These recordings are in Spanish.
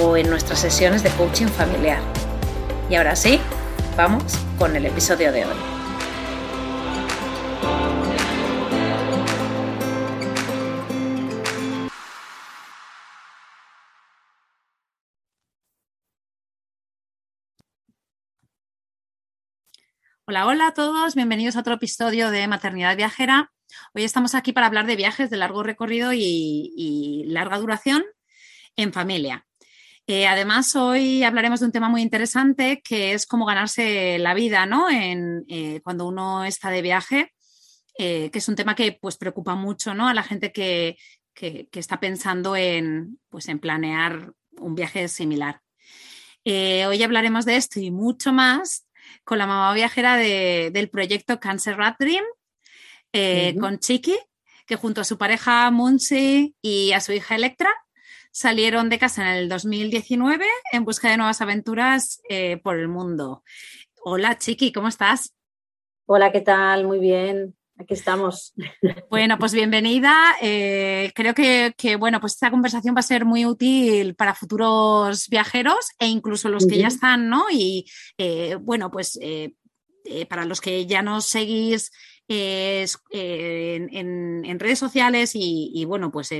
o en nuestras sesiones de coaching familiar. Y ahora sí, vamos con el episodio de hoy. Hola, hola a todos, bienvenidos a otro episodio de Maternidad Viajera. Hoy estamos aquí para hablar de viajes de largo recorrido y, y larga duración en familia. Eh, además, hoy hablaremos de un tema muy interesante que es cómo ganarse la vida ¿no? en, eh, cuando uno está de viaje, eh, que es un tema que pues, preocupa mucho ¿no? a la gente que, que, está pensando en, pues, en planear un viaje similar. hoy hablaremos de esto y mucho más con la mamá viajera del proyecto Cancer Rat Dream, con Chiqui, que junto a su pareja Munsi y a su hija Electra salieron de casa en el 2019 en busca de nuevas aventuras eh, por el mundo. Hola, Chiqui, ¿cómo estás? Hola, ¿qué tal? Muy bien. Aquí estamos. Bueno, pues bienvenida. Eh, creo que, bueno, pues esta conversación va a ser muy útil para futuros viajeros e incluso los que ya están, ¿no? Y eh, bueno, pues para los que ya nos seguís eh, en, redes sociales y, bueno, pues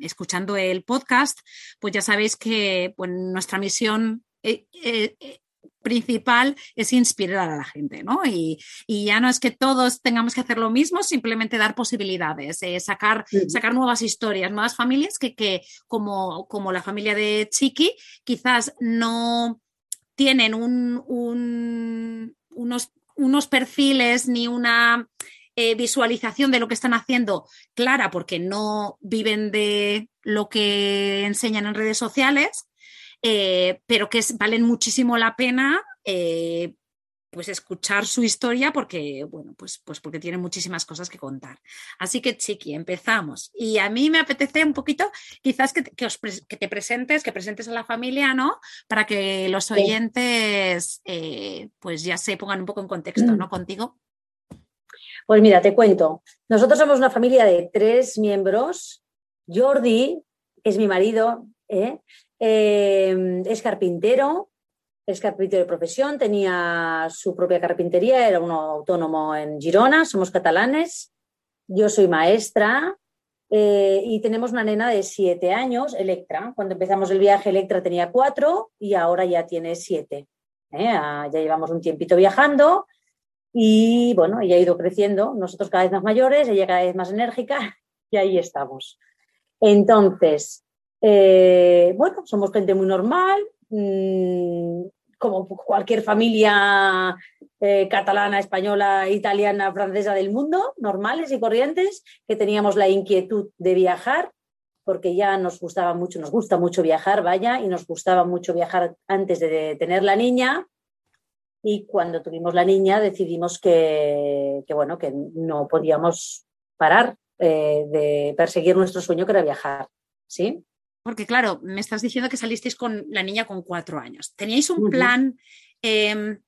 escuchando el podcast, pues ya sabéis que pues, nuestra misión eh, eh, principal es inspirar a la gente, ¿no? Y, ya no es que todos tengamos que hacer lo mismo, simplemente dar posibilidades, sacar, sacar nuevas historias, nuevas familias que, como, como la familia de Chiqui, quizás no tienen un, unos unos perfiles ni una eh, visualización de lo que están haciendo clara porque no viven de lo que enseñan en redes sociales, eh, pero que valen muchísimo la pena eh, pues escuchar su historia porque, bueno, pues, pues porque tiene muchísimas cosas que contar. Así que, Chiqui, empezamos. Y a mí me apetece un poquito, quizás que, te presentes, que presentes a la familia, ¿no? Para que los oyentes, eh, pues ya se pongan un poco en contexto, ¿no? Contigo. Pues mira, te cuento. Nosotros somos una familia de tres miembros. Jordi, es mi marido, ¿eh? Eh, es carpintero, es carpintero de profesión, tenía su propia carpintería, era un autónomo en Girona, somos catalanes, yo soy maestra eh, y tenemos una nena de siete años, Electra. Cuando empezamos el viaje, Electra tenía cuatro y ahora ya tiene siete. ¿eh? Ah, ya llevamos un tiempito viajando y bueno, ella ha ido creciendo, nosotros cada vez más mayores, ella cada vez más enérgica y ahí estamos. Entonces, eh, bueno, somos gente muy normal, mm, como cualquier familia eh, catalana, española, italiana, francesa del mundo, normales y corrientes, que teníamos la inquietud de viajar, porque ya nos gustaba mucho, nos gusta mucho viajar, vaya, y nos gustaba mucho viajar antes de tener la niña. Y cuando tuvimos la niña decidimos que, bueno, que no podíamos parar eh, de perseguir nuestro sueño que era viajar. ¿Sí? Porque claro, me estás diciendo que salisteis con la niña con cuatro años. ¿Teníais un plan em,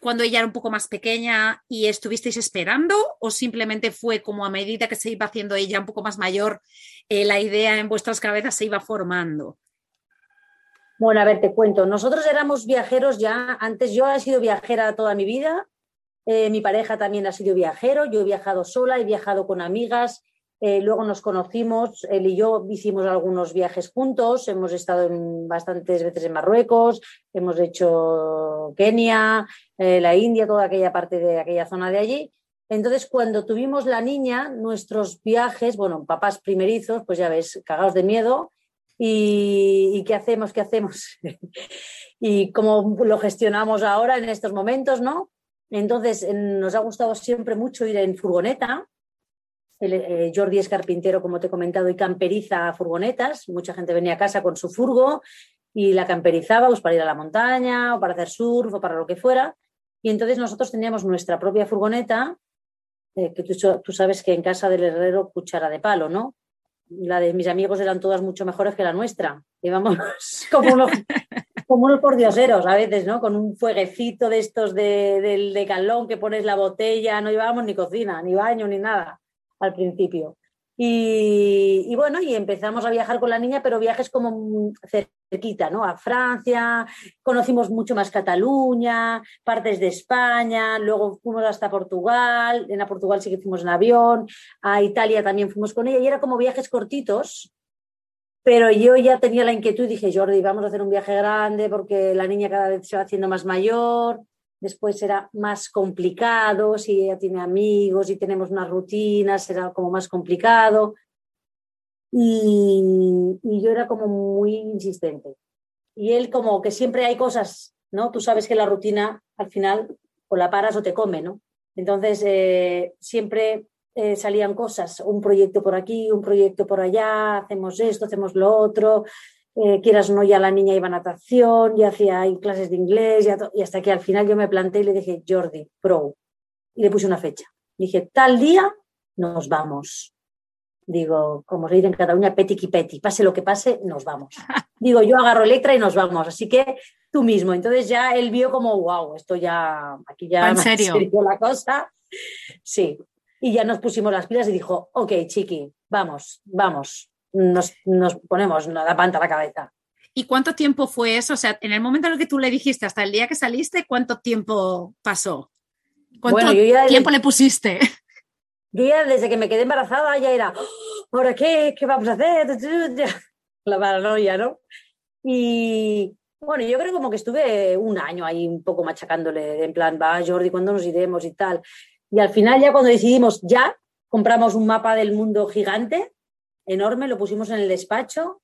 cuando ella era un poco más pequeña y estuvisteis esperando o simplemente fue como a medida que se iba haciendo ella un poco más mayor, eh, la idea en vuestras cabezas se iba formando? Bueno, a ver, te cuento. Nosotros éramos viajeros ya antes. Yo he sido viajera toda mi vida. Eh, mi pareja también ha sido viajero. Yo he viajado sola, he viajado con amigas, Eh, luego nos conocimos, él y yo hicimos algunos viajes juntos, hemos estado en, bastantes veces en Marruecos, hemos hecho Kenia, eh, la India, toda aquella parte de aquella zona de allí. Entonces, cuando tuvimos la niña, nuestros viajes, bueno, papás primerizos, pues ya ves, cagados de miedo, ¿Y, qué hacemos? ¿Qué hacemos? y cómo lo gestionamos ahora en estos momentos, ¿no? Entonces, nos ha gustado siempre mucho ir en furgoneta. Eh, Jordi es carpintero, como te he comentado, y camperiza furgonetas. Mucha gente venía a casa con su furgo y la camperizaba pues, para ir a la montaña o para hacer surf o para lo que fuera. Y entonces nosotros teníamos nuestra propia furgoneta, eh, que tú, sabes que en casa del herrero cuchara de palo, ¿no? la de mis amigos eran todas mucho mejores que la nuestra. Íbamos como unos, como unos pordioseros a veces, ¿no? Con un fueguecito de estos de, del de calón que pones la botella, no llevábamos ni cocina, ni baño, ni nada al principio. Y, bueno, y empezamos a viajar con la niña, pero viajes como cerquita, ¿no? A Francia, conocimos mucho más Cataluña, partes de España, luego fuimos hasta Portugal, en Portugal sí que fuimos en avión, a Italia también fuimos con ella, y era como viajes cortitos, pero yo ya tenía la inquietud dije, Jordi, vamos a hacer un viaje grande porque la niña cada vez se va haciendo más mayor, después será más complicado, si ella tiene amigos y tenemos unas rutinas, será como más complicado. Y, yo era como muy insistente. Y él como que siempre hay cosas, ¿no? Tú sabes que la rutina al final o la paras o te come, ¿no? Entonces eh, siempre eh, salían cosas, un proyecto por aquí, un proyecto por allá, hacemos esto, hacemos lo otro, eh, quieras o no, ya la niña iba a natación, ya hacía clases de inglés, y hasta que al final yo me planté y le dije, Jordi, pro, y le puse una fecha. Dije, tal día nos vamos. Digo, como se dice en Cataluña, petiqui peti, pase lo que pase, nos vamos. Digo, yo agarro Electra y nos vamos, así que tú mismo. Entonces ya él vio como, wow, esto ya, aquí ya ¿En serio? la cosa. Sí, y ya nos pusimos las pilas y dijo, ok, chiqui, vamos, vamos nos, nos ponemos la panta a la cabeza. ¿Y cuánto tiempo fue eso? O sea, en el momento en el que tú le dijiste hasta el día que saliste, ¿cuánto tiempo pasó? ¿Cuánto tiempo le pusiste? Yo ya desde que me quedé embarazada ya era, oh, ¿ahora qué? ¿Qué vamos a hacer? La paranoia, ¿no? Y bueno, yo creo como que estuve un año ahí un poco machacándole, en plan, va Jordi, ¿cuándo nos iremos y tal? Y al final ya cuando decidimos ya, compramos un mapa del mundo gigante enorme, lo pusimos en el despacho,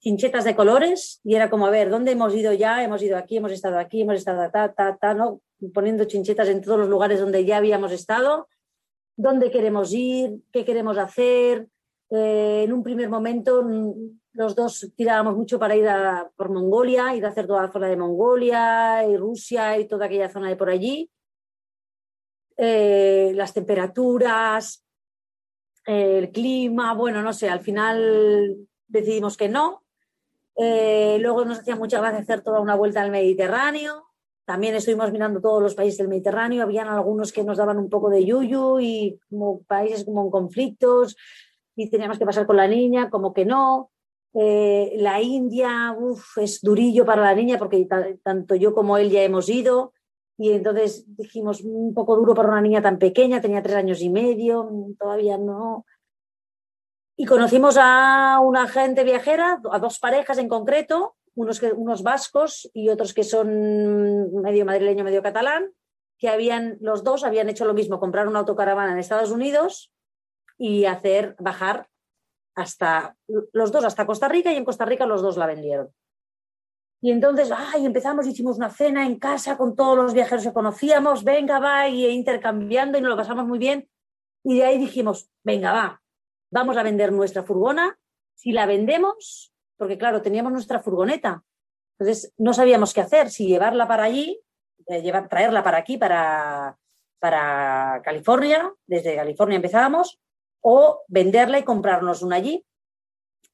chinchetas de colores, y era como, a ver, ¿dónde hemos ido ya? Hemos ido aquí, hemos estado aquí, hemos estado ta, ta, ta, ¿no? Poniendo chinchetas en todos los lugares donde ya habíamos estado, dónde queremos ir, qué queremos hacer. Eh, en un primer momento mm, los dos tirábamos mucho para ir a, por Mongolia, ir a hacer toda la zona de Mongolia y Rusia y toda aquella zona de por allí. Eh, las temperaturas, el clima, bueno, no sé, al final decidimos que no. Eh, luego nos hacía mucha gracia hacer toda una vuelta al Mediterráneo. También estuvimos mirando todos los países del Mediterráneo. Habían algunos que nos daban un poco de yuyu y como países como en conflictos y teníamos que pasar con la niña, como que no. Eh, la India, es durillo para la niña porque tanto yo como él ya hemos ido. Y entonces dijimos, un poco duro para una niña tan pequeña, tenía tres años y medio, todavía no. Y conocimos a una gente viajera, a dos parejas en concreto, unos, que, unos vascos y otros que son medio madrileño, medio catalán, que habían, los dos habían hecho lo mismo, comprar una autocaravana en Estados Unidos y hacer bajar hasta los dos hasta Costa Rica y en Costa Rica los dos la vendieron. Y entonces, ay, empezamos, hicimos una cena en casa con todos los viajeros que conocíamos, venga, va, y intercambiando y nos lo pasamos muy bien. Y de ahí dijimos, venga, va, vamos a vender nuestra furgona. Si la vendemos, porque claro, teníamos nuestra furgoneta, entonces no sabíamos qué hacer, si llevarla para allí, eh, llevar, traerla para aquí, para, para California, desde California empezábamos, o venderla y comprarnos una allí.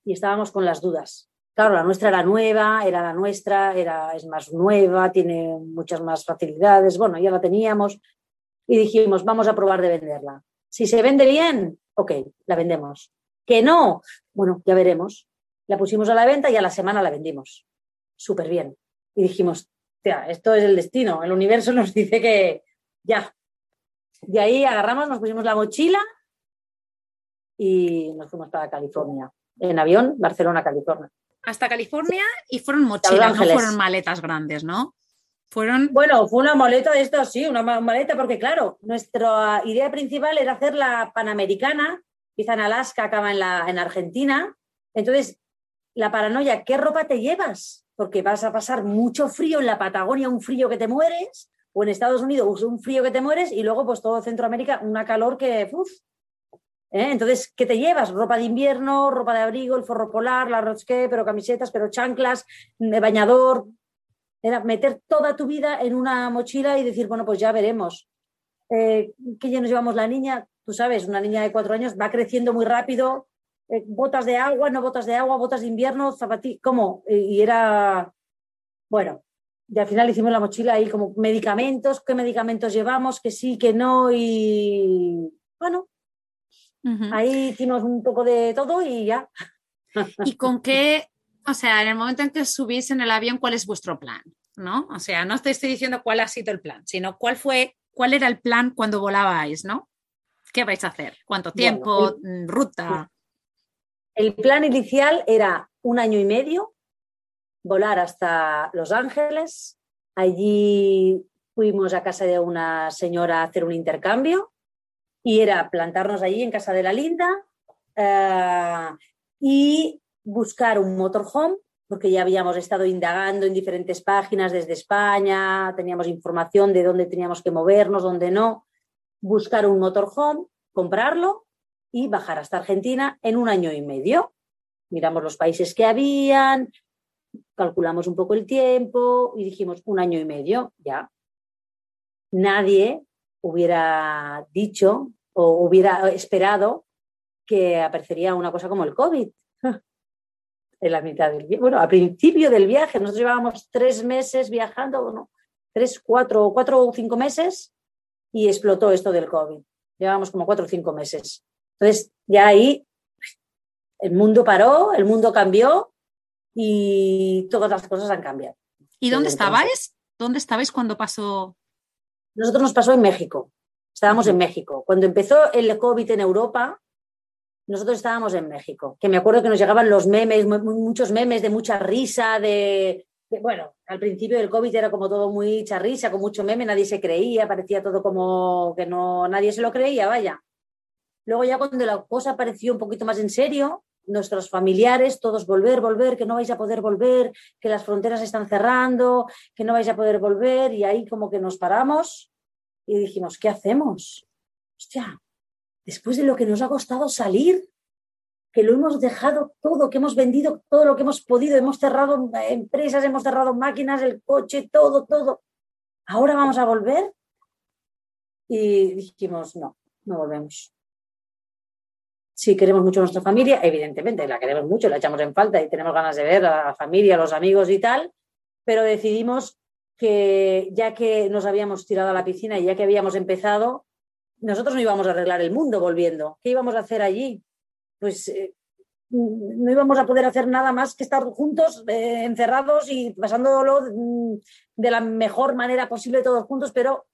Y estábamos con las dudas. Claro, la nuestra era nueva, era la nuestra, era, es más nueva, tiene muchas más facilidades. Bueno, ya la teníamos y dijimos, vamos a probar de venderla. Si se vende bien, ok, la vendemos. Que no, bueno, ya veremos. La pusimos a la venta y a la semana la vendimos. Súper bien. Y dijimos, esto es el destino. El universo nos dice que ya. De ahí agarramos, nos pusimos la mochila y nos fuimos para California. En avión, Barcelona, California. Hasta California y fueron mochilas, no fueron maletas grandes, ¿no? Fueron... Bueno, fue una maleta de estas, sí, una maleta, porque claro, nuestra idea principal era hacer la Panamericana, quizá en Alaska, acaba en, la, en Argentina. Entonces, la paranoia, ¿qué ropa te llevas? Porque vas a pasar mucho frío en la Patagonia, un frío que te mueres, o en Estados Unidos un frío que te mueres, y luego pues todo Centroamérica, una calor que... Uf. ¿Eh? Entonces, ¿qué te llevas? Ropa de invierno, ropa de abrigo, el forro polar, la rosqué, pero camisetas, pero chanclas, bañador, era meter toda tu vida en una mochila y decir, bueno, pues ya veremos. Eh, ¿Qué ya nos llevamos la niña? Tú sabes, una niña de cuatro años va creciendo muy rápido, eh, botas de agua, no botas de agua, botas de invierno, zapatillas, ¿cómo? Y era, bueno, y al final hicimos la mochila ahí como medicamentos, qué medicamentos llevamos, que sí, que no, y bueno, ahí hicimos un poco de todo y ya. ¿Y con qué o sea, en el momento en que subís en el avión, ¿cuál es vuestro plan? ¿No? O sea, no te estoy diciendo cuál ha sido el plan, sino cuál fue, cuál era el plan cuando volabais, ¿no? ¿Qué vais a hacer? ¿Cuánto tiempo? Mm, ¿Ruta? El plan inicial era un año y medio, volar hasta Los Ángeles. Allí fuimos a casa de una señora a hacer un intercambio y era plantarnos allí en casa de la Linda eh, y buscar un motorhome, porque ya habíamos estado indagando en diferentes páginas desde España, teníamos información de dónde teníamos que movernos, dónde no, buscar un motorhome, comprarlo y bajar hasta Argentina en un año y medio. Miramos los países que habían, calculamos un poco el tiempo y dijimos un año y medio, ya. Nadie hubiera dicho o hubiera esperado que aparecería una cosa como el COVID en la mitad del viaje. Bueno, al principio del viaje, nosotros llevábamos tres meses viajando, bueno, tres, cuatro, cuatro o cinco meses y explotó esto del COVID. Llevábamos como cuatro o cinco meses. Entonces, ya ahí el mundo paró, el mundo cambió y todas las cosas han cambiado. ¿Y dónde estabais? ¿Dónde estabais cuando pasó? Nosotros nos pasó en México. Estábamos en México. Cuando empezó el COVID en Europa, nosotros estábamos en México, que me acuerdo que nos llegaban los memes, muchos memes de mucha risa, de, bueno, al principio del COVID era como todo muy charrisa, con mucho meme, nadie se creía, parecía todo como que no, nadie se lo creía, vaya. Luego ya cuando la cosa pareció un poquito más en serio, nuestros familiares, todos volver, volver, que no vais a poder volver, que las fronteras están cerrando, que no vais a poder volver, y ahí como que nos paramos y dijimos, ¿qué hacemos? Hostia, después de lo que nos ha costado salir, que lo hemos dejado todo, que hemos vendido todo lo que hemos podido, hemos cerrado empresas, hemos cerrado máquinas, el coche, todo, todo. Ahora vamos a volver. Y dijimos, no, no volvemos. Si queremos mucho a nuestra familia, evidentemente la queremos mucho, la echamos en falta y tenemos ganas de ver a la familia, a los amigos y tal, pero decidimos que ya que nos habíamos tirado a la piscina y ya que habíamos empezado, nosotros no íbamos a arreglar el mundo volviendo. ¿Qué íbamos a hacer allí? Pues eh, no íbamos a poder hacer nada más que estar juntos, eh, encerrados y pasándolo mm, de la mejor manera posible todos juntos, pero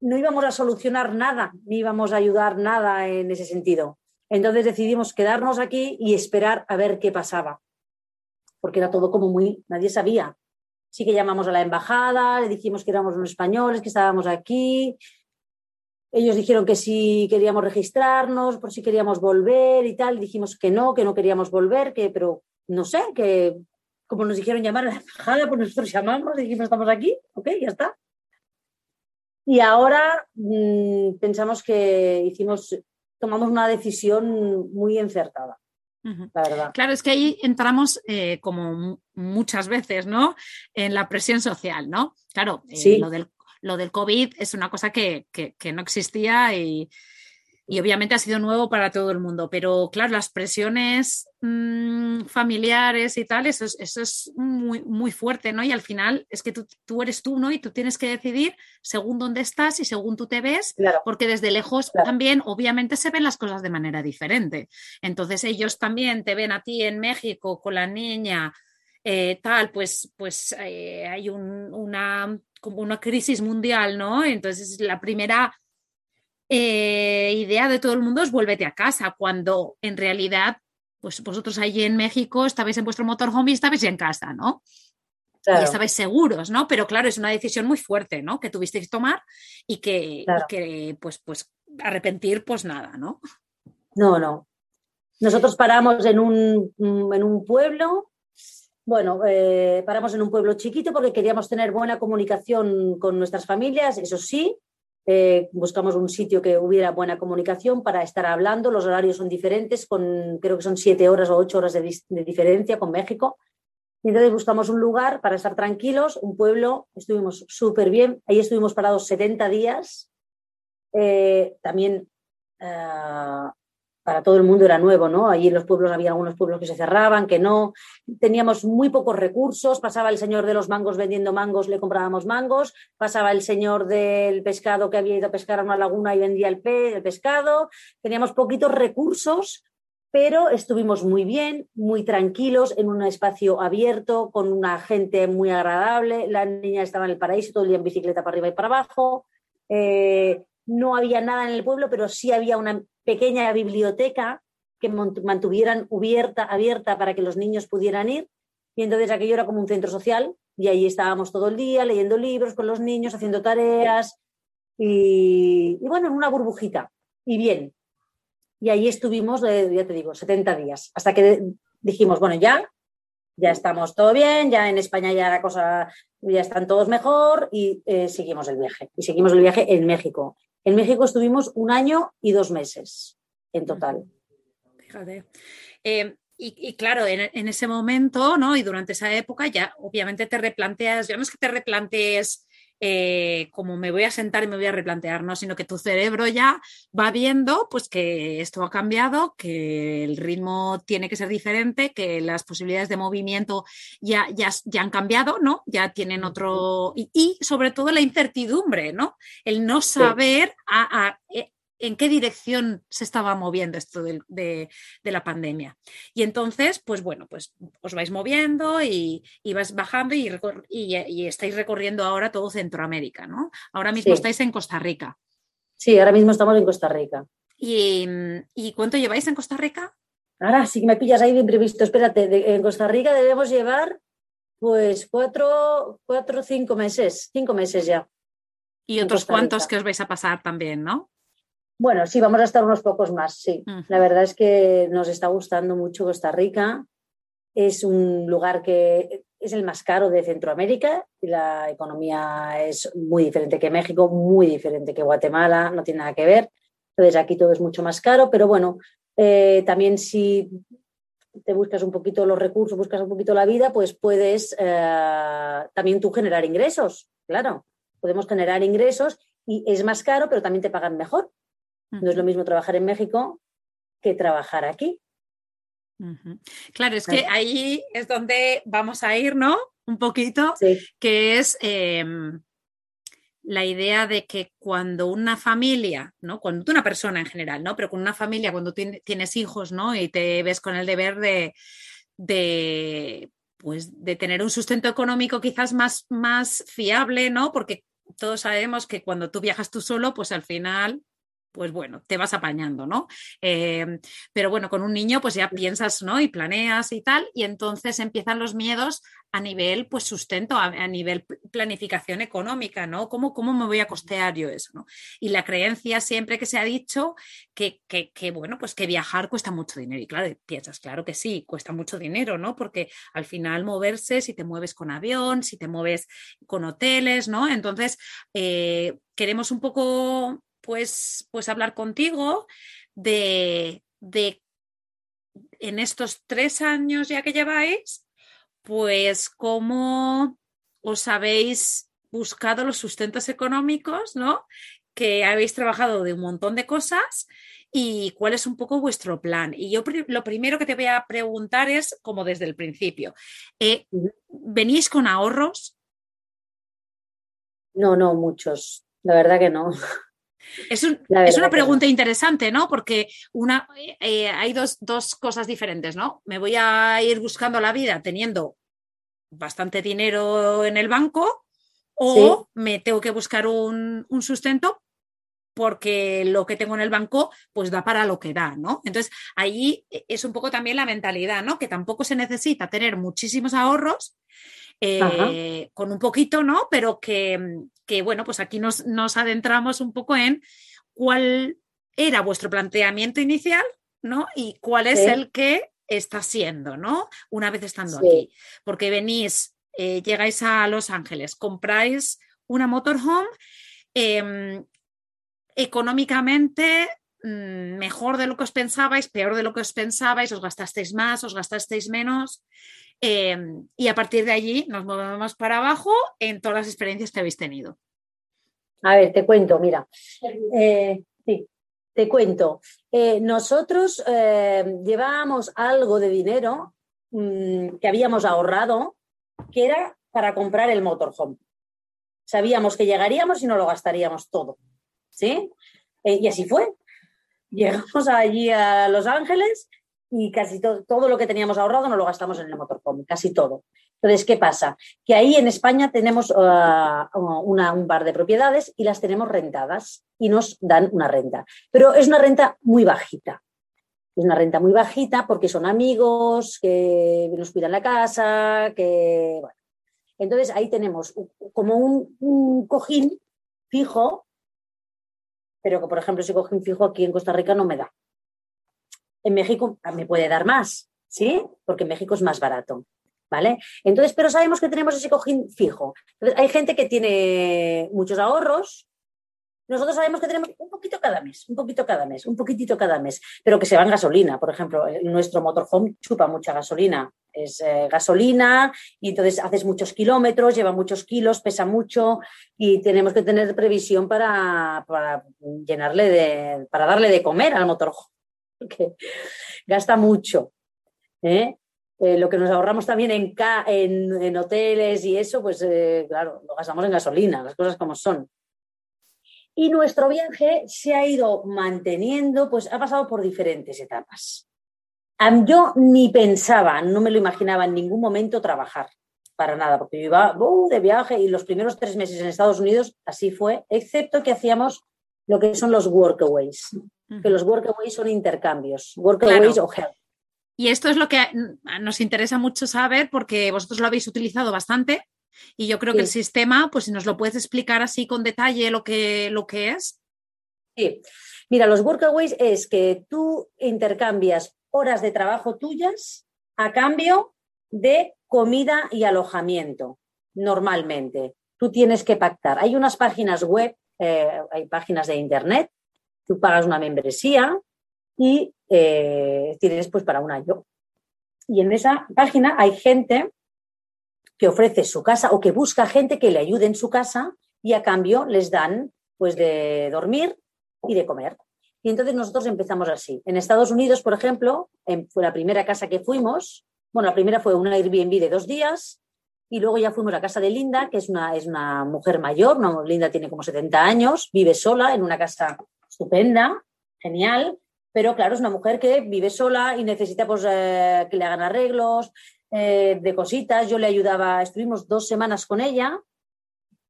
no íbamos a solucionar nada, ni íbamos a ayudar nada en ese sentido. Entonces decidimos quedarnos aquí y esperar a ver qué pasaba, porque era todo como muy, nadie sabía. Sí que llamamos a la embajada, le dijimos que éramos unos españoles, que estábamos aquí, ellos dijeron que sí queríamos registrarnos, por si queríamos volver y tal. Dijimos que no, que no queríamos volver, que, pero no sé, que como nos dijeron llamar a la embajada, pues nosotros llamamos dijimos estamos aquí, ok, ya está. Y ahora mm, pensamos que hicimos, tomamos una decisión muy encertada. La verdad. Claro, es que ahí entramos eh, como muchas veces, ¿no? En la presión social, ¿no? Claro, eh, lo del lo del COVID es una cosa que, no existía y, obviamente ha sido nuevo para todo el mundo, pero claro, las presiones mm, familiares y tal, eso es, muy, muy fuerte, ¿no? Y al final es que tú, eres tú, ¿no? Y tú tienes que decidir según dónde estás y según tú te ves, porque desde lejos también, obviamente, se ven las cosas de manera diferente. Entonces ellos también te ven a ti en México con la niña. Eh, tal, pues, pues eh, hay una como una crisis mundial, ¿no? Entonces, la primera eh, idea de todo el mundo es vuélvete a casa, cuando en realidad, pues vosotros allí en México estabais en vuestro motorhome y estabais en casa, ¿no? Y estabais seguros, ¿no? Pero claro, es una decisión muy fuerte, ¿no? Que tuvisteis que tomar y que, que pues, pues arrepentir, pues nada, ¿no? No, no. Nosotros paramos en un, en un pueblo, bueno, eh, paramos en un pueblo chiquito porque queríamos tener buena comunicación con nuestras familias, eso sí, eh, buscamos un sitio que hubiera buena comunicación para estar hablando. Los horarios son diferentes, con, creo que son siete horas o ocho horas de, diferencia con México. Y entonces buscamos un lugar para estar tranquilos, un pueblo, estuvimos súper bien. Ahí estuvimos parados 70 días. Eh, también ah, para todo el mundo era nuevo, ¿no? Allí en los pueblos había algunos pueblos que se cerraban, que no. Teníamos muy pocos recursos. Pasaba el señor de los mangos vendiendo mangos, le comprábamos mangos. Pasaba el señor del pescado que había ido a pescar a una laguna y vendía el, el pescado. Teníamos poquitos recursos, pero estuvimos muy bien, muy tranquilos, en un espacio abierto, con una gente muy agradable. La niña estaba en el paraíso, todo el día en bicicleta para arriba y para abajo. Eh, no había nada en el pueblo, pero sí había una pequeña biblioteca que mantuvieran abierta, abierta para que los niños pudieran ir. Y entonces aquello era como un centro social y ahí estábamos todo el día leyendo libros con los niños, haciendo tareas y, bueno, en una burbujita. Y bien. Y ahí estuvimos, eh, ya te digo, 70 días, hasta que dijimos, bueno, ya, ya estamos todo bien, ya en España ya la cosa, ya están todos mejor y eh, seguimos el viaje. Y seguimos el viaje en México. En México estuvimos un año y dos meses en total. Fíjate. Eh, y, claro, en, ese momento, ¿no? Y durante esa época ya obviamente te replanteas, ya no es que te replantees eh, como me voy a sentar y me voy a replantear, ¿no? Sino que tu cerebro ya va viendo pues que esto ha cambiado, que el ritmo tiene que ser diferente, que las posibilidades de movimiento ya, ya, ya han cambiado, ¿no? Ya tienen otro. Y, sobre todo la incertidumbre, ¿no? El no saber a, eh, en qué dirección se estaba moviendo esto de, la pandemia. Y entonces, pues bueno, pues os vais moviendo y, vas bajando y, estáis recorriendo ahora todo Centroamérica, ¿no? Ahora mismo estáis en Costa Rica. Sí, ahora mismo estamos en Costa Rica. ¿Y, cuánto lleváis en Costa Rica? Ahora sí que me pillas ahí de imprevisto. Espérate, en Costa Rica debemos llevar pues cuatro, cuatro, cinco meses, cinco meses ya. Y otros cuantos que os vais a pasar también, ¿no? Bueno, sí, vamos a estar unos pocos más, sí. La verdad es que nos está gustando mucho Costa Rica. Es un lugar que es el más caro de Centroamérica y la economía es muy diferente que México, muy diferente que Guatemala, no tiene nada que ver. Entonces aquí todo es mucho más caro, pero bueno, eh, también si te buscas un poquito los recursos, buscas un poquito la vida, pues puedes eh, también tú generar ingresos, claro. Podemos generar ingresos y es más caro, pero también te pagan mejor. No es lo mismo trabajar en México que trabajar aquí. Claro, es que ahí es donde vamos a ir, ¿no? Un poquito, que es em, la idea de que cuando una familia, ¿no? Cuando tú una persona en general, ¿no? Pero con una familia, cuando tienes hijos, ¿no? Y te ves con el deber de, de pues de tener un sustento económico quizás más, más fiable, ¿no? Porque todos sabemos que cuando tú viajas tú solo, pues al final pues bueno, te vas apañando, ¿no? Em, pero bueno, con un niño pues ya piensas, ¿no? Y planeas y tal, y entonces empiezan los miedos a nivel, pues sustento, a, nivel planificación económica, ¿no? ¿Cómo, ¿Cómo, me voy a costear yo eso, ¿no? Y la creencia siempre que se ha dicho que, que, que, bueno, pues que viajar cuesta mucho dinero. Y claro, piensas, claro que sí, cuesta mucho dinero, ¿no? Porque al final moverse, si te mueves con avión, si te mueves con hoteles, ¿no? Entonces, eh, queremos un poco pues, pues hablar contigo de, de en estos tres años ya que lleváis, pues cómo os habéis buscado los sustentos económicos, ¿no? Que habéis trabajado de un montón de cosas y cuál es un poco vuestro plan. Y yo lo primero que te voy a preguntar es, como desde el principio, eh, ¿venís con ahorros? No, no, muchos. La verdad que no. Es, una pregunta interesante, ¿no? Porque una, eh, hay dos, cosas diferentes, ¿no? Me voy a ir buscando la vida teniendo bastante dinero en el banco o me tengo que buscar un, sustento porque lo que tengo en el banco pues da para lo que da, ¿no? Entonces ahí es un poco también la mentalidad, ¿no? Que tampoco se necesita tener muchísimos ahorros, eh, con un poquito, ¿no? Pero que, bueno, pues aquí nos, adentramos un poco en cuál era vuestro planteamiento inicial, ¿no? Y cuál es el que está siendo, ¿no? Una vez estando aquí. Porque venís, eh, llegáis a Los Ángeles, compráis una motorhome. Em, económicamente mm, mejor de lo que os pensabais, peor de lo que os pensabais, os gastasteis más, os gastasteis menos. Em, y a partir de allí nos movemos para abajo en todas las experiencias que habéis tenido. A ver, te cuento, mira. Eh, sí, te cuento. Eh, nosotros eh, llevábamos algo de dinero mm, que habíamos ahorrado, que era para comprar el motorhome. Sabíamos que llegaríamos y no lo gastaríamos todo. ¿Sí? y así fue. Llegamos allí a Los Ángeles y casi todo lo que teníamos ahorrado no lo gastamos en el motorhome, casi todo. Entonces, ¿qué pasa? Que ahí en España tenemos uh, un par de propiedades y las tenemos rentadas y nos dan una renta. Pero es una renta muy bajita. Es una renta muy bajita porque son amigos que nos cuidan la casa, que... Bueno. Entonces, ahí tenemos como un cojín fijo, pero que, por ejemplo, ese cojín fijo aquí en Costa Rica no me da. En México me puede dar más, ¿sí? Porque en México es más barato. ¿Vale? Entonces, pero sabemos que tenemos ese cojín fijo. hay gente que tiene muchos ahorros. Nosotros sabemos que tenemos un poquito cada mes, un poquito cada mes, un poquitito cada mes, pero que se va en gasolina. Por ejemplo, nuestro motorhome chupa mucha gasolina. Es eh, gasolina y entonces haces muchos kilómetros, lleva muchos kilos, pesa mucho y tenemos que tener previsión para, para llenarle de, para darle de comer al motorhome que gasta mucho. ¿eh? Eh, lo que nos ahorramos también en, en, hoteles y eso, pues eh, claro, lo gastamos en gasolina, las cosas como son. Y nuestro viaje se ha ido manteniendo, pues ha pasado por diferentes etapas. Yo ni pensaba, no me lo imaginaba en ningún momento trabajar, para nada, porque yo iba uh, de viaje y los primeros tres meses en Estados Unidos así fue, excepto que hacíamos lo que son los workaways que los workaways son intercambios, workaways o help. Y esto es lo que nos interesa mucho saber porque vosotros lo habéis utilizado bastante y yo creo que el sistema, pues si nos lo puedes explicar así con detalle lo que, lo que es. Sí, mira, los workaways es que tú intercambias horas de trabajo tuyas a cambio de comida y alojamiento, normalmente. Tú tienes que pactar. Hay unas páginas web, eh, hay páginas de internet Tú pagas una membresía y eh, tienes pues para un año. Y en esa página hay gente que ofrece su casa o que busca gente que le ayude en su casa y a cambio les dan pues de dormir y de comer. Y entonces nosotros empezamos así. En Estados Unidos, por ejemplo, fue la primera casa que fuimos. Bueno, la primera fue una Airbnb de dos días y luego ya fuimos a casa de Linda, que es una, es una mujer mayor. Linda tiene como 70 años, vive sola en una casa estupenda, genial, pero claro, es una mujer que vive sola y necesita pues, eh, que le hagan arreglos eh, de cositas. Yo le ayudaba, estuvimos dos semanas con ella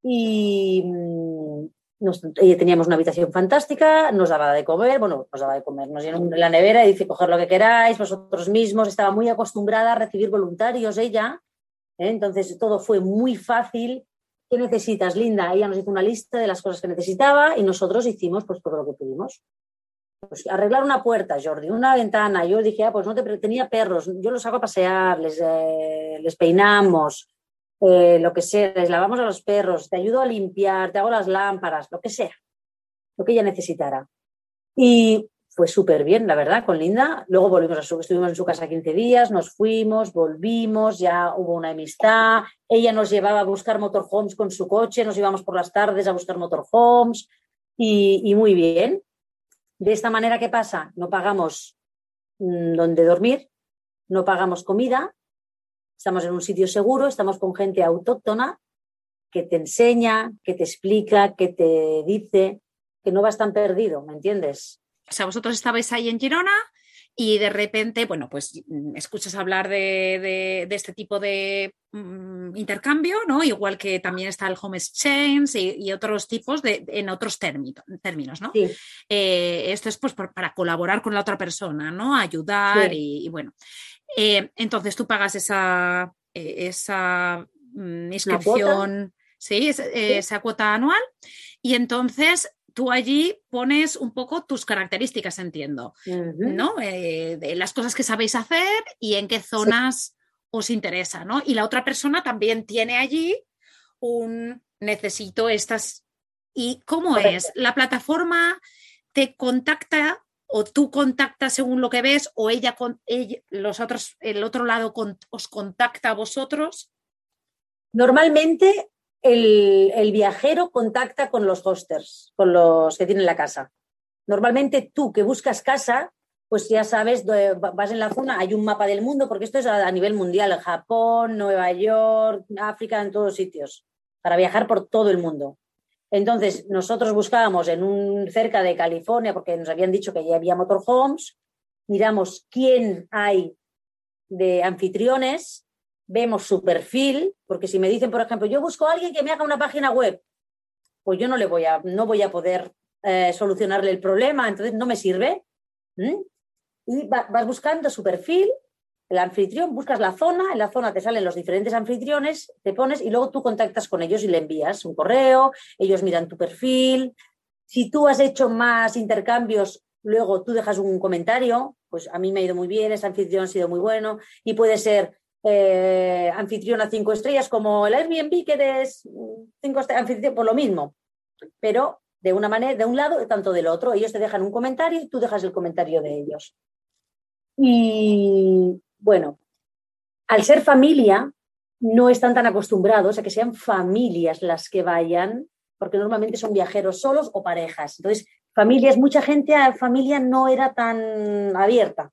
y mm, teníamos una habitación fantástica, nos daba de comer, bueno, nos daba de comer, nos llenó la nevera y dice, coger lo que queráis, vosotros mismos. Estaba muy acostumbrada a recibir voluntarios ella, ¿eh? entonces todo fue muy fácil ¿Qué necesitas, Linda? Ella nos hizo una lista de las cosas que necesitaba y nosotros hicimos pues todo lo que pudimos. Pues, arreglar una puerta, Jordi, una ventana. Yo dije, ah, pues no te tenía perros, yo los hago a pasear, les, eh, les peinamos, eh, lo que sea, les lavamos a los perros, te ayudo a limpiar, te hago las lámparas, lo que sea, lo que ella necesitara. Y fue súper bien, la verdad, con Linda. Luego volvimos a su, estuvimos en su casa 15 días, nos fuimos, volvimos, ya hubo una amistad. Ella nos llevaba a buscar motorhomes con su coche, nos íbamos por las tardes a buscar motorhomes y, y muy bien. De esta manera, ¿qué pasa? No pagamos mm, donde dormir, no pagamos comida, estamos en un sitio seguro, estamos con gente autóctona que te enseña, que te explica, que te dice que no vas tan perdido, ¿me entiendes? O sea, vosotros estabais ahí en Girona y de repente, bueno, pues mm, escuchas hablar de, este tipo de mm, intercambio, ¿no? Igual que también está el home exchange y, otros tipos de, en otros términos, ¿no? Eh, esto es pues para colaborar con la otra persona, ¿no? Ayudar y, bueno. Eh, entonces tú pagas esa, eh, esa mm, inscripción, ¿sí? esa cuota anual y entonces tú allí pones un poco tus características, entiendo, ¿no? Eh, de las cosas que sabéis hacer y en qué zonas os interesa, ¿no? Y la otra persona también tiene allí un necesito estas. ¿Y cómo es? ¿La plataforma te contacta o tú contactas según lo que ves o ella, con, los otros, el otro lado os contacta a vosotros? Normalmente el, viajero contacta con los hosters, con los que tienen la casa. Normalmente tú que buscas casa, pues ya sabes, vas en la zona, hay un mapa del mundo, porque esto es a, nivel mundial, Japón, Nueva York, África, en todos sitios, para viajar por todo el mundo. Entonces, nosotros buscábamos en un cerca de California, porque nos habían dicho que ya había motorhomes, miramos quién hay de anfitriones vemos su perfil, porque si me dicen, por ejemplo, yo busco a alguien que me haga una página web, pues yo no le voy a, no voy a poder eh, solucionarle el problema, entonces no me sirve. Y vas buscando su perfil, el anfitrión, buscas la zona, en la zona te salen los diferentes anfitriones, te pones y luego tú contactas con ellos y le envías un correo, ellos miran tu perfil. Si tú has hecho más intercambios, luego tú dejas un comentario, pues a mí me ha ido muy bien, ese anfitrión ha sido muy bueno y puede ser eh, anfitriona cinco estrellas, como el Airbnb que eres cinco estrellas, anfitrión, por lo mismo, pero de una manera, de un lado, tanto del otro. Ellos te dejan un comentario y tú dejas el comentario de ellos. Y bueno, al ser familia, no están tan acostumbrados a que sean familias las que vayan, porque normalmente son viajeros solos o parejas. Entonces, familias, mucha gente a familia no era tan abierta.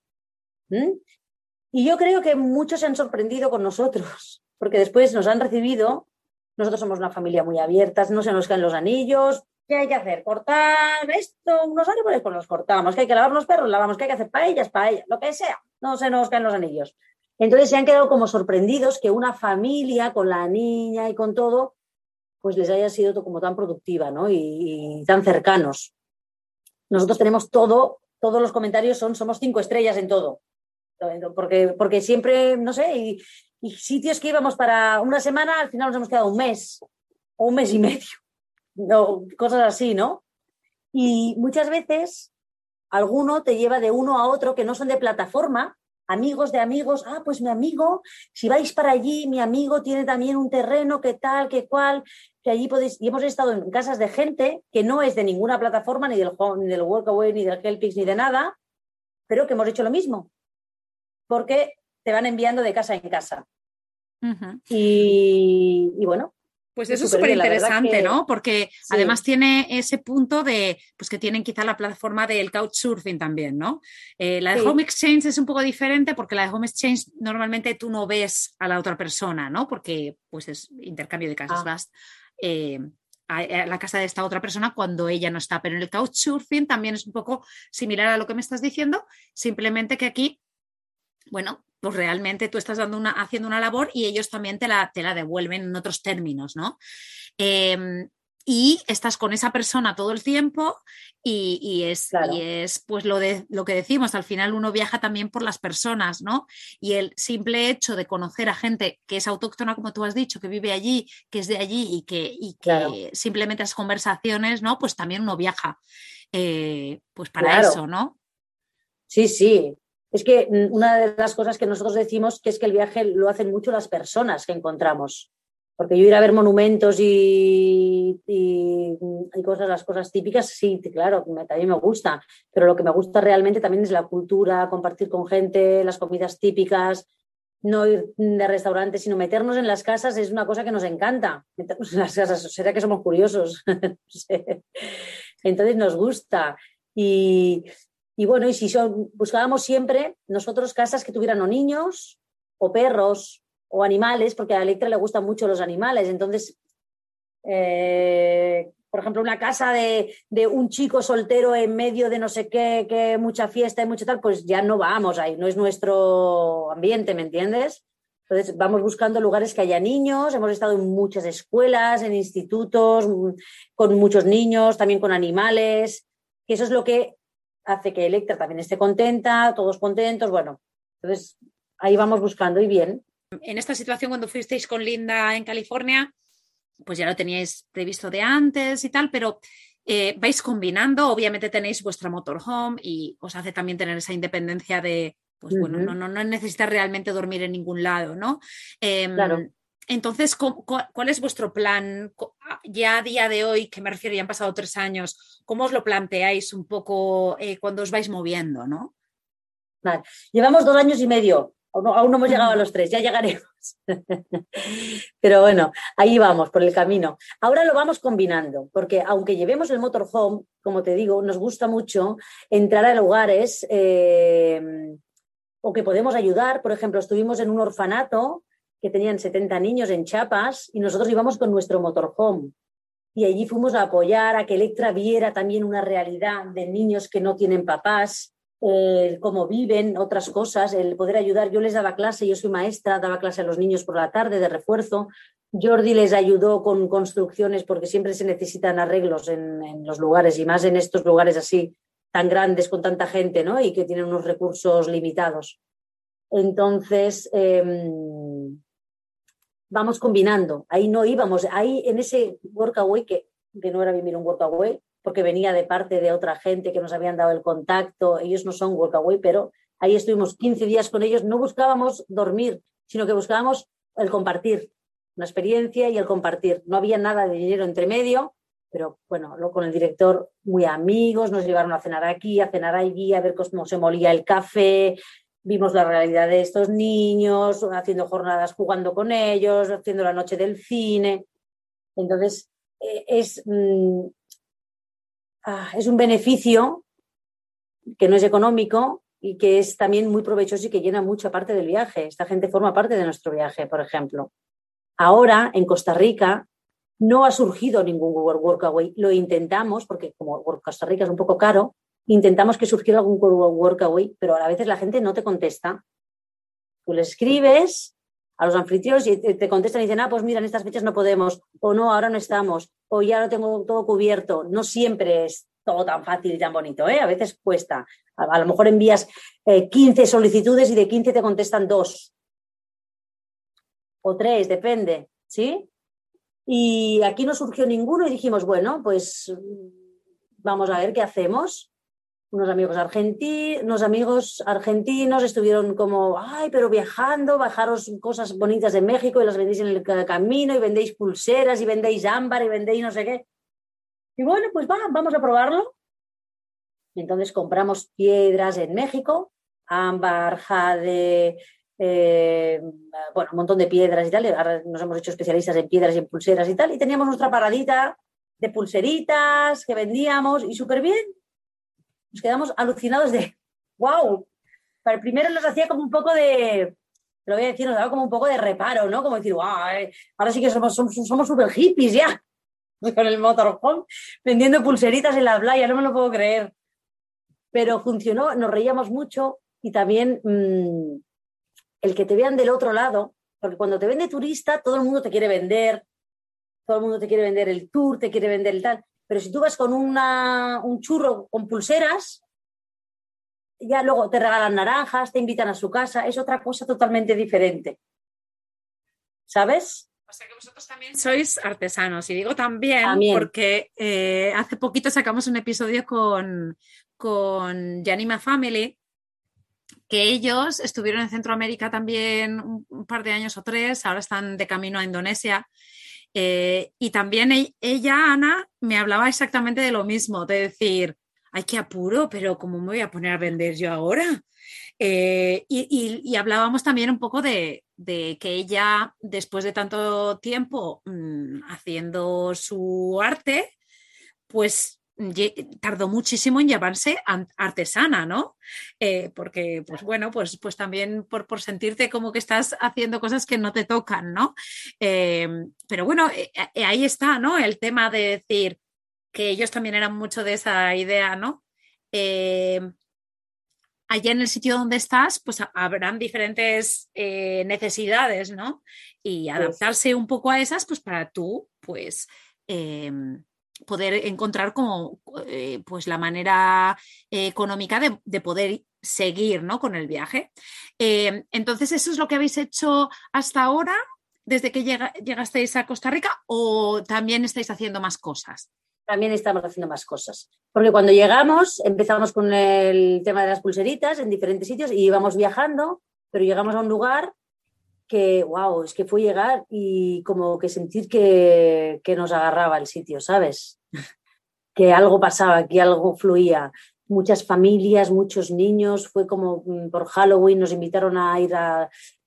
Y yo creo que muchos se han sorprendido con nosotros, porque después nos han recibido, nosotros somos una familia muy abierta, no se nos caen los anillos, ¿qué hay que hacer? Cortar esto, unos árboles, pues los cortamos, que hay que lavar los perros, lavamos, ¿qué hay que hacer? Paellas, paellas, lo que sea, no se nos caen los anillos. Entonces se han quedado como sorprendidos que una familia con la niña y con todo, pues les haya sido como tan productiva, ¿no? Y, y tan cercanos. Nosotros tenemos todo, todos los comentarios son, somos cinco estrellas en todo porque, porque siempre, no sé, y, sitios que íbamos para una semana, al final nos hemos quedado un mes o un mes y medio, no, cosas así, ¿no? Y muchas veces alguno te lleva de uno a otro que no son de plataforma, amigos de amigos, ah, pues mi amigo, si vais para allí, mi amigo tiene también un terreno, qué tal, qué cual, que allí podéis, y hemos estado en casas de gente que no es de ninguna plataforma, ni del, ni del Workaway, ni del Helpix, ni de nada, pero que hemos hecho lo mismo porque te van enviando de casa en casa. y, bueno, pues eso es súper interesante, ¿no? Porque además tiene ese punto de, pues que tienen quizá la plataforma del couchsurfing también, ¿no? Eh, la de Home Exchange es un poco diferente porque la de Home Exchange normalmente tú no ves a la otra persona, ¿no? Porque pues es intercambio de casas, ah. vas eh, a, la casa de esta otra persona cuando ella no está. Pero en el couchsurfing también es un poco similar a lo que me estás diciendo, simplemente que aquí bueno, pues realmente tú estás dando una, haciendo una labor y ellos también te la, te la devuelven en otros términos, ¿no? Em, y estás con esa persona todo el tiempo y, es, es, pues lo, de, lo que decimos, al final uno viaja también por las personas, ¿no? Y el simple hecho de conocer a gente que es autóctona, como tú has dicho, que vive allí, que es de allí y que, y que simplemente las conversaciones, ¿no? Pues también uno viaja, eh, pues para eso, ¿no? Sí, sí, es que mm, una de las cosas que nosotros decimos que es que el viaje lo hacen mucho las personas que encontramos. Porque yo ir a ver monumentos y, y, cosas, las cosas típicas, sí, claro, también me gusta. Pero lo que me gusta realmente también es la cultura, compartir con gente, las comidas típicas, no ir de restaurantes, sino meternos en las casas es una cosa que nos encanta. Meternos en las casas, será que somos curiosos. Entonces nos gusta. Y, y bueno, y si buscábamos siempre nosotros casas que tuvieran o niños o perros o animales, porque a Electra le gustan mucho los animales. Entonces, eh, por ejemplo, una casa de, un chico soltero en medio de no sé qué, que mucha fiesta y mucho tal, pues ya no vamos ahí, no es nuestro ambiente, ¿me entiendes? Entonces vamos buscando lugares que haya niños, hemos estado en muchas escuelas, en institutos, con muchos niños, también con animales, que eso es lo que hace que Electra también esté contenta, todos contentos, bueno, entonces ahí vamos buscando y bien. En esta situación, cuando fuisteis con Linda en California, pues ya lo teníais previsto de antes y tal, pero eh, vais combinando, obviamente tenéis vuestra motorhome y os hace también tener esa independencia de, pues bueno, no, no, no necesitas realmente dormir en ningún lado, ¿no? Em, claro. Entonces, ¿cuál es vuestro plan ya a día de hoy, que me refiero, ya han pasado tres años, cómo os lo planteáis un poco eh, cuando os vais moviendo, no? Vale. Llevamos dos años y medio Aún no, hemos llegado a los tres, ya llegaremos. Pero bueno, ahí vamos, por el camino. Ahora lo vamos combinando, porque aunque llevemos el motorhome, como te digo, nos gusta mucho entrar a lugares eh, o que podemos ayudar. Por ejemplo, estuvimos en un orfanato que tenían 70 niños en Chiapas y nosotros íbamos con nuestro motorhome. Y allí fuimos a apoyar a que Electra viera también una realidad de niños que no tienen papás el cómo viven, otras cosas, el poder ayudar. Yo les daba clase, yo soy maestra, daba clase a los niños por la tarde de refuerzo. Jordi les ayudó con construcciones porque siempre se necesitan arreglos en, los lugares y más en estos lugares así tan grandes con tanta gente ¿no? y que tienen unos recursos limitados. Entonces, em, vamos combinando. Ahí no íbamos, ahí en ese workaway, que, que no era vivir un workaway, porque venía de parte de otra gente que nos habían dado el contacto. Ellos no son workaway, pero ahí estuvimos 15 días con ellos. No buscábamos dormir, sino que buscábamos el compartir, una experiencia y el compartir. No había nada de dinero entre medio, pero bueno, con el director muy amigos, nos llevaron a cenar aquí, a cenar allí, a ver cómo se molía el café, vimos la realidad de estos niños, haciendo jornadas jugando con ellos, haciendo la noche del cine. Entonces, eh, es, mm, Ah, es un beneficio que no es económico y que es también muy provechoso y que llena mucha parte del viaje. Esta gente forma parte de nuestro viaje, por ejemplo. Ahora, en Costa Rica, no ha surgido ningún Workaway. Lo intentamos, porque como Costa Rica es un poco caro, intentamos que surgiera algún Workaway, pero a veces la gente no te contesta. Tú le escribes a los anfitriones y te contestan y dicen, ah, pues mira, en estas fechas no podemos, o no, ahora no estamos, o ya lo tengo todo cubierto. No siempre es todo tan fácil y tan bonito, ¿eh? A veces cuesta. A, lo mejor envías 15 eh, solicitudes y de 15 te contestan dos o tres, depende, ¿sí? Y aquí no surgió ninguno y dijimos, bueno, pues vamos a ver qué hacemos unos amigos argentinos, unos amigos argentinos estuvieron como, ay, pero viajando, bajaros cosas bonitas de México y las vendéis en el camino y vendéis pulseras y vendéis ámbar y vendéis no sé qué. Y bueno, pues va, vamos a probarlo. Entonces compramos piedras en México, ámbar, jade, eh, bueno, un montón de piedras y tal. Ahora nos hemos hecho especialistas en piedras y en pulseras y tal. Y teníamos nuestra paradita de pulseritas que vendíamos y súper bien quedamos alucinados de, wow, para el primero nos hacía como un poco de, lo voy a decir, nos daba como un poco de reparo, ¿no? Como decir, wow, eh, ahora sí que somos somos súper hippies ya, con el motorhome, vendiendo pulseritas en la playa, no me lo puedo creer. Pero funcionó, nos reíamos mucho y también mm, el que te vean del otro lado, porque cuando te vende turista, todo el mundo te quiere vender, todo el mundo te quiere vender el tour, te quiere vender el tal. Pero si tú vas con una, un churro con pulseras, ya luego te regalan naranjas, te invitan a su casa, es otra cosa totalmente diferente. ¿Sabes? O sea que vosotros también sois artesanos. Y digo también, porque eh, hace poquito sacamos un episodio con, con Yanima Family, que ellos estuvieron en Centroamérica también un par de años o tres, ahora están de camino a Indonesia eh, y también e-, ella, Ana, me hablaba exactamente de lo mismo, de decir, ay, qué apuro, pero ¿cómo me voy a poner a vender yo ahora? Eh, y, hablábamos también un poco de, que ella, después de tanto tiempo mm, haciendo su arte, pues tardó muchísimo en llamarse artesana, ¿no? Eh, porque, pues bueno, pues, pues también por, por, sentirte como que estás haciendo cosas que no te tocan, ¿no? Em, pero bueno, eh, eh, ahí está, ¿no? El tema de decir, que ellos también eran mucho de esa idea, ¿no? Eh, allá en el sitio donde estás, pues habrán diferentes necesidades, ¿no? Y adaptarse un poco a esas, pues para tú, pues, em, poder encontrar como, eh, pues, la manera económica de, poder seguir, ¿no? Con el viaje. Em, entonces, ¿eso es lo que habéis hecho hasta ahora? desde que llegasteis a Costa Rica o también estáis haciendo más cosas? También estamos haciendo más cosas. Porque cuando llegamos, empezamos con el tema de las pulseritas en diferentes sitios y íbamos viajando, pero llegamos a un lugar que, wow, es que fue llegar y como que sentir que, que nos agarraba el sitio, ¿sabes? que algo pasaba, que algo fluía muchas familias, muchos niños. Fue como mm, por Halloween, nos invitaron a ir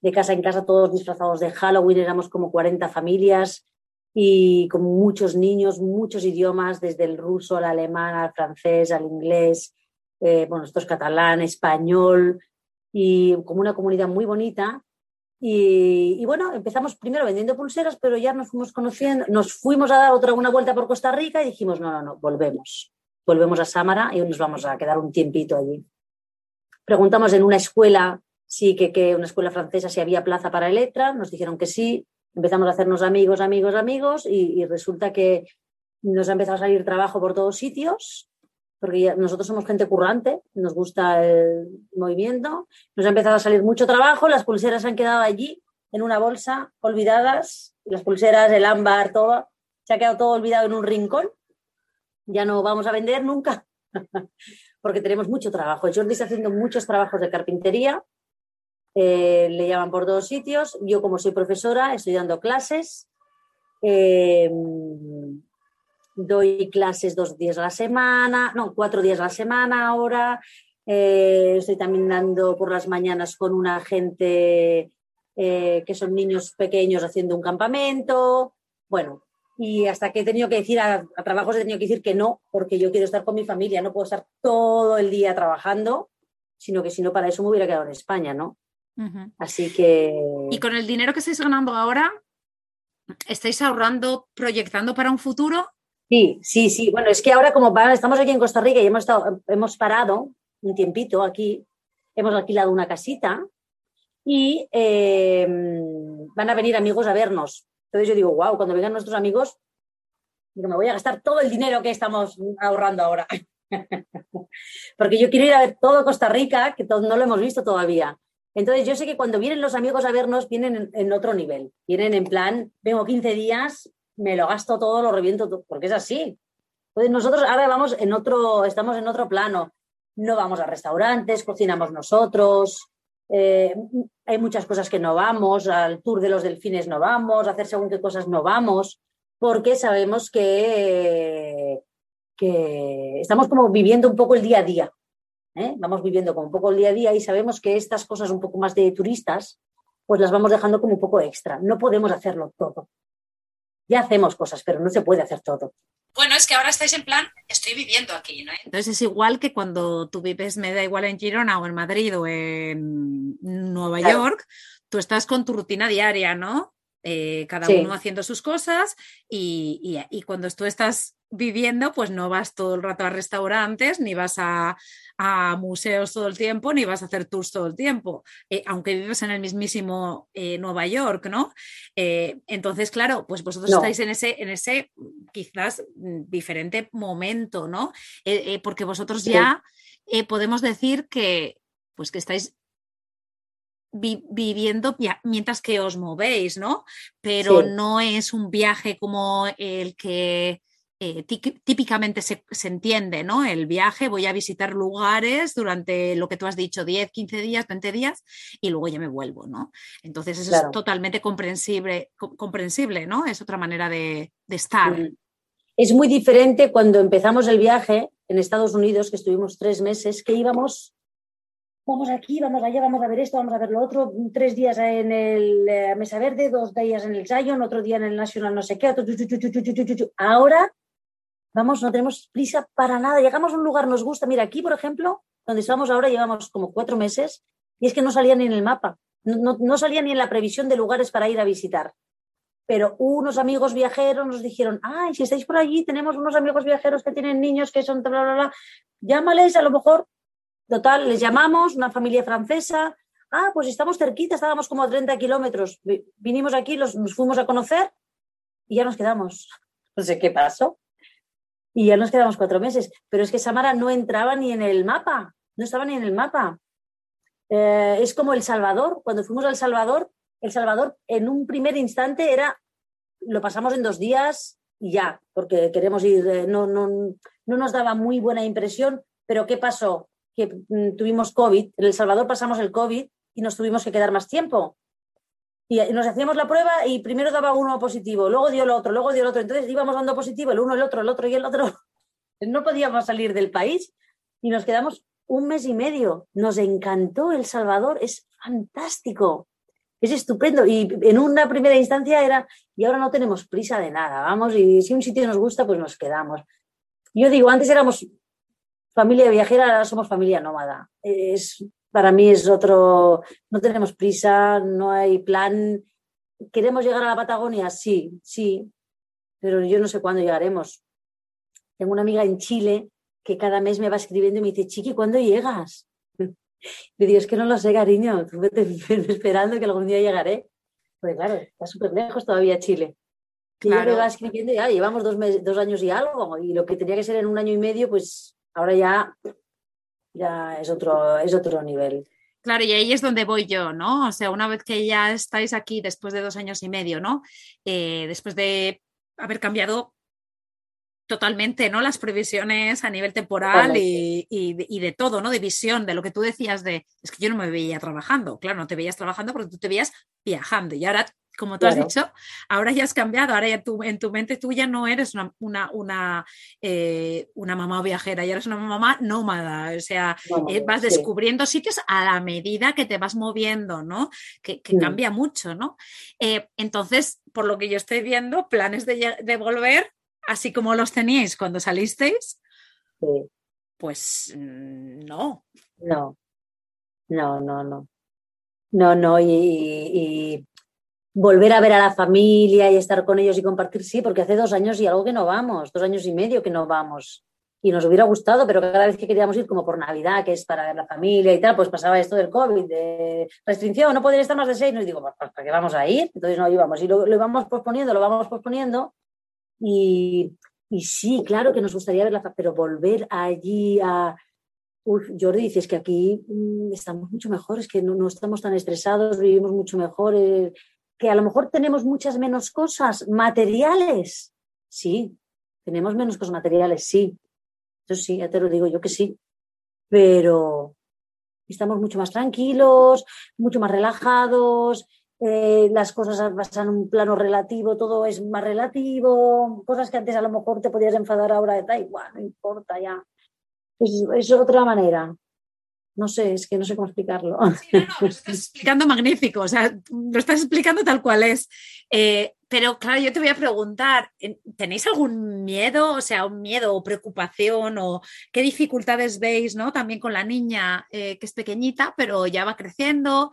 de casa en casa todos disfrazados de Halloween, éramos como 40 familias y con muchos niños, muchos idiomas, desde el ruso al alemán, al francés, al inglés, eh, bueno, esto es catalán, español, y como una comunidad muy bonita. Y, y, bueno, empezamos primero vendiendo pulseras, pero ya nos fuimos conociendo, nos fuimos a dar otra una vuelta por Costa Rica y dijimos, no, no, no, volvemos. Volvemos a Samara y nos vamos a quedar un tiempito allí. Preguntamos en una escuela, sí, que, que una escuela francesa, si había plaza para Electra, nos dijeron que sí, empezamos a hacernos amigos, amigos, amigos y, resulta que nos ha empezado a salir trabajo por todos sitios, porque nosotros somos gente currante, nos gusta el movimiento, nos ha empezado a salir mucho trabajo, las pulseras han quedado allí en una bolsa, olvidadas, las pulseras, el ámbar, todo, se ha quedado todo olvidado en un rincón ya no vamos a vender nunca, porque tenemos mucho trabajo. Jordi está haciendo muchos trabajos de carpintería, eh, le llaman por dos sitios. Yo, como soy profesora, estoy dando clases. Em, doy clases dos días a la semana, no, cuatro días a la semana ahora. Eh, estoy también dando por las mañanas con una gente eh, que son niños pequeños haciendo un campamento. Bueno, y hasta que he tenido que decir a, trabajos he tenido que decir que no, porque yo quiero estar con mi familia, no puedo estar todo el día trabajando, sino que si no para eso me hubiera quedado en España, ¿no? Así que... ¿Y con el dinero que estáis ganando ahora, estáis ahorrando, proyectando para un futuro? Sí, sí, sí. Bueno, es que ahora como estamos aquí en Costa Rica y hemos, estado, hemos parado un tiempito aquí, hemos alquilado una casita y eh, van a venir amigos a vernos entonces yo digo, wow, cuando vengan nuestros amigos, me voy a gastar todo el dinero que estamos ahorrando ahora. Porque yo quiero ir a ver todo Costa Rica, que no lo hemos visto todavía. Entonces yo sé que cuando vienen los amigos a vernos, vienen en, otro nivel. Vienen en plan, vengo 15 días, me lo gasto todo, lo reviento todo, porque es así. Entonces nosotros ahora vamos en otro, estamos en otro plano. No vamos a restaurantes, cocinamos nosotros, eh, hay muchas cosas que no vamos, al tour de los delfines no vamos, a hacer según qué cosas no vamos, porque sabemos que, que estamos como viviendo un poco el día a día. ¿eh? Vamos viviendo como un poco el día a día y sabemos que estas cosas un poco más de turistas, pues las vamos dejando como un poco extra. No podemos hacerlo todo. Ya hacemos cosas, pero no se puede hacer todo. Bueno, es que ahora estáis en plan, estoy viviendo aquí, ¿no? Entonces es igual que cuando tú vives, me da igual en Girona o en Madrid o en Nueva York, tú estás con tu rutina diaria, ¿no? Eh, cada uno haciendo sus cosas y, y, cuando tú estás viviendo, pues no vas todo el rato a restaurantes, ni vas a, museos todo el tiempo, ni vas a hacer tours todo el tiempo, eh, aunque vives en el mismísimo eh, Nueva York, ¿no? entonces, claro, pues vosotros estáis en ese, en ese quizás mm, diferente momento, ¿no? porque vosotros ya podemos decir que, pues que estáis viviendo mientras que os movéis, ¿no? Pero no es un viaje como el que eh, típicamente se, entiende, ¿no? El viaje, voy a visitar lugares durante lo que tú has dicho, 10, 15 días, 20 días, y luego ya me vuelvo, ¿no? Entonces eso es totalmente comprensible, comprensible, ¿no? Es otra manera de, estar. Mm. Es muy diferente cuando empezamos el viaje en Estados Unidos, que estuvimos tres meses, que íbamos vamos aquí, vamos allá, vamos a ver esto, vamos a ver lo otro, tres días en el eh, Mesa Verde, dos días en el Zion, otro día en el National no sé qué, otro, ahora vamos, no tenemos prisa para nada, llegamos a un lugar, nos gusta, mira, aquí por ejemplo, donde estamos ahora llevamos como cuatro meses y es que no salía ni en el mapa, no, no salía ni en la previsión de lugares para ir a visitar. pero unos amigos viajeros nos dijeron, ay, si estáis por allí, tenemos unos amigos viajeros que tienen niños que son, bla, bla, bla, llámales, a lo mejor, total, les llamamos, una familia francesa, ah, pues estamos cerquita, estábamos como a 30 kilómetros, vinimos aquí, los, nos fuimos a conocer y ya nos quedamos. No sé qué pasó. Y ya nos quedamos cuatro meses. Pero es que Samara no entraba ni en el mapa, no estaba ni en el mapa. Eh, es como El Salvador. Cuando fuimos a El Salvador, El Salvador en un primer instante era, lo pasamos en dos días y ya, porque queremos ir, eh, no, no, no nos daba muy buena impresión, pero ¿qué pasó? Que mm, tuvimos COVID, en El Salvador pasamos el COVID y nos tuvimos que quedar más tiempo. Y nos hacíamos la prueba y primero daba uno positivo, luego dio el otro, luego dio el otro. Entonces íbamos dando positivo el uno, el otro, el otro y el otro. No podíamos salir del país y nos quedamos un mes y medio. Nos encantó El Salvador, es fantástico, es estupendo. Y en una primera instancia era, y ahora no tenemos prisa de nada, vamos, y si un sitio nos gusta, pues nos quedamos. Yo digo, antes éramos familia viajera, ahora somos familia nómada. Es, para mí es otro, no tenemos prisa, no hay plan. ¿Queremos llegar a la Patagonia? Sí, sí, pero yo no sé cuándo llegaremos. Tengo una amiga en Chile que cada mes me va escribiendo y me dice, Chiqui, ¿cuándo llegas? Le digo, es que no lo sé, cariño, tú esperando que algún día llegaré. Pues claro, está súper lejos todavía Chile. Claro. Y me va escribiendo y ya llevamos dos, dos años y algo, y lo que tenía que ser en un año y medio, pues ahora ya, ya es, otro, es otro nivel. Claro, y ahí es donde voy yo, ¿no? O sea, una vez que ya estáis aquí después de dos años y medio, ¿no? Eh, después de haber cambiado totalmente, ¿no? Las previsiones a nivel temporal y, de, todo, ¿no? De visión, de lo que tú decías de, es que yo no me veía trabajando, claro, no te veías trabajando porque tú te veías viajando y ahora, como tú has dicho, ahora ya has cambiado, ahora ya tú, en tu mente tú ya no eres una, una, una, eh, mamá viajera, ya eres una mamá nómada, o sea, eh, vas descubriendo sitios a la medida que te vas moviendo, ¿no? Que, cambia mucho, ¿no? Eh, entonces, por lo que yo estoy viendo, planes de, de volver así como los teníais cuando salisteis, pues mm, no. No, no, no, no. No, no, y, volver a ver a la familia y estar con ellos y compartir, sí, porque hace dos años y algo que no vamos, dos años y medio que no vamos. Y nos hubiera gustado, pero cada vez que queríamos ir, como por Navidad, que es para ver la familia y tal, pues pasaba esto del COVID, de restricción, no poder estar más de seis. Nos digo, ¿para qué vamos a ir? Entonces no íbamos. Y lo, lo íbamos posponiendo, lo vamos posponiendo y, sí, claro que nos gustaría verla, pero volver allí a... Uf, Jordi, dices que aquí mm, estamos mucho mejores, que no, estamos tan estresados, vivimos mucho mejor, eh, que a lo mejor tenemos muchas menos cosas materiales. Sí, tenemos menos cosas materiales, sí. Eso sí, ya te lo digo yo que sí. Pero estamos mucho más tranquilos, mucho más relajados, eh, las cosas pasan en un plano relativo, todo es más relativo, cosas que antes a lo mejor te podías enfadar ahora, da igual, no importa ya. Es, otra manera. No sé, es que no sé cómo explicarlo. Sí, no, lo estás explicando magnífico, o sea, lo estás explicando tal cual es. Eh, pero claro, yo te voy a preguntar, ¿tenéis algún miedo, o sea, un miedo o preocupación o qué dificultades veis, ¿no? También con la niña eh, que es pequeñita, pero ya va creciendo.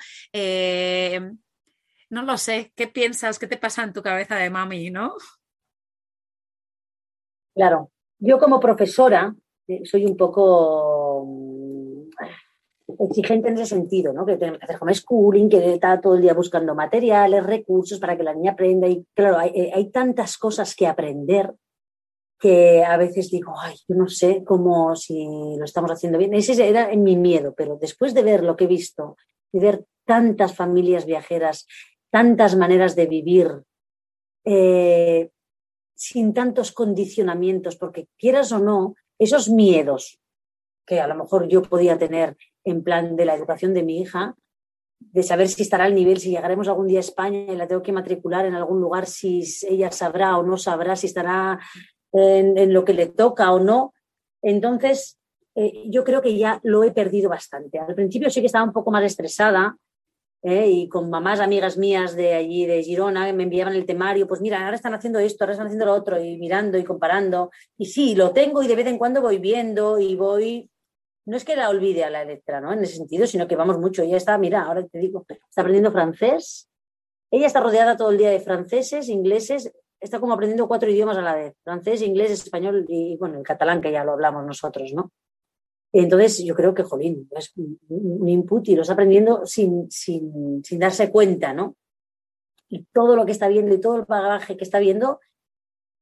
No lo sé, ¿qué piensas? ¿Qué te pasa en tu cabeza de mami, no? Claro, yo como profesora eh, soy un poco exigente en ese sentido, ¿no? Que tenemos que hacer homeschooling, que está todo el día buscando materiales, recursos para que la niña aprenda. Y claro, hay, eh, hay tantas cosas que aprender que a veces digo, ay, yo no sé cómo si lo estamos haciendo bien. Ese era mi miedo, pero después de ver lo que he visto, de ver tantas familias viajeras tantas maneras de vivir, eh, sin tantos condicionamientos, porque quieras o no, esos miedos que a lo mejor yo podía tener en plan de la educación de mi hija, de saber si estará al nivel, si llegaremos algún día a España y la tengo que matricular en algún lugar, si ella sabrá o no sabrá, si estará en, lo que le toca o no. Entonces, eh, yo creo que ya lo he perdido bastante. Al principio sí que estaba un poco más estresada, ¿eh? y con mamás amigas mías de allí, de Girona, me enviaban el temario, pues mira, ahora están haciendo esto, ahora están haciendo lo otro, y mirando y comparando. Y sí, lo tengo y de vez en cuando voy viendo y voy... No es que la olvide a la letra, ¿no? En ese sentido, sino que vamos mucho. Ya está, mira, ahora te digo, está aprendiendo francés ella está rodeada todo el día de franceses, ingleses, está como aprendiendo cuatro idiomas a la vez, francés, inglés, español y, bueno, el catalán que ya lo hablamos nosotros, ¿no? Entonces yo creo que, jolín, es un input y lo está aprendiendo sin, sin, sin darse cuenta, ¿no? Y todo lo que está viendo y todo el bagaje que está viendo,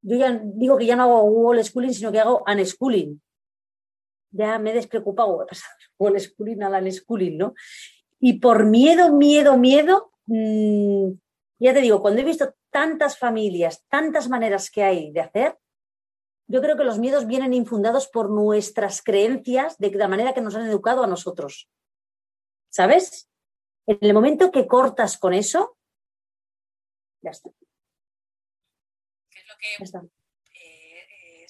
yo ya digo que ya no hago wall schooling, sino que hago unschooling. Ya me he despreocupado de pasar wall schooling al unschooling, ¿no? Y por miedo, miedo, miedo, mmm, ya te digo, cuando he visto tantas familias, tantas maneras que hay de hacer, yo creo que los miedos vienen infundados por nuestras creencias de la manera que nos han educado a nosotros. ¿Sabes? En el momento que cortas con eso, ya está. ¿Qué es lo que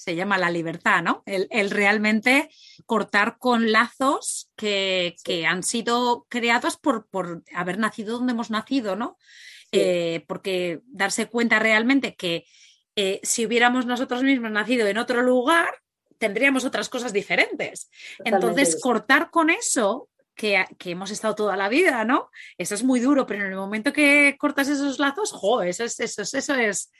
se llama la libertad, ¿no? El, realmente cortar con lazos que, han sido creados por, por, haber nacido donde hemos nacido, ¿no? Eh, porque darse cuenta realmente que eh, si hubiéramos nosotros mismos nacido en otro lugar, tendríamos otras cosas diferentes. Entonces, cortar con eso que, hemos estado toda la vida, ¿no? Eso es muy duro, pero en el momento que cortas esos lazos, jo, eso es, eso es, eso es,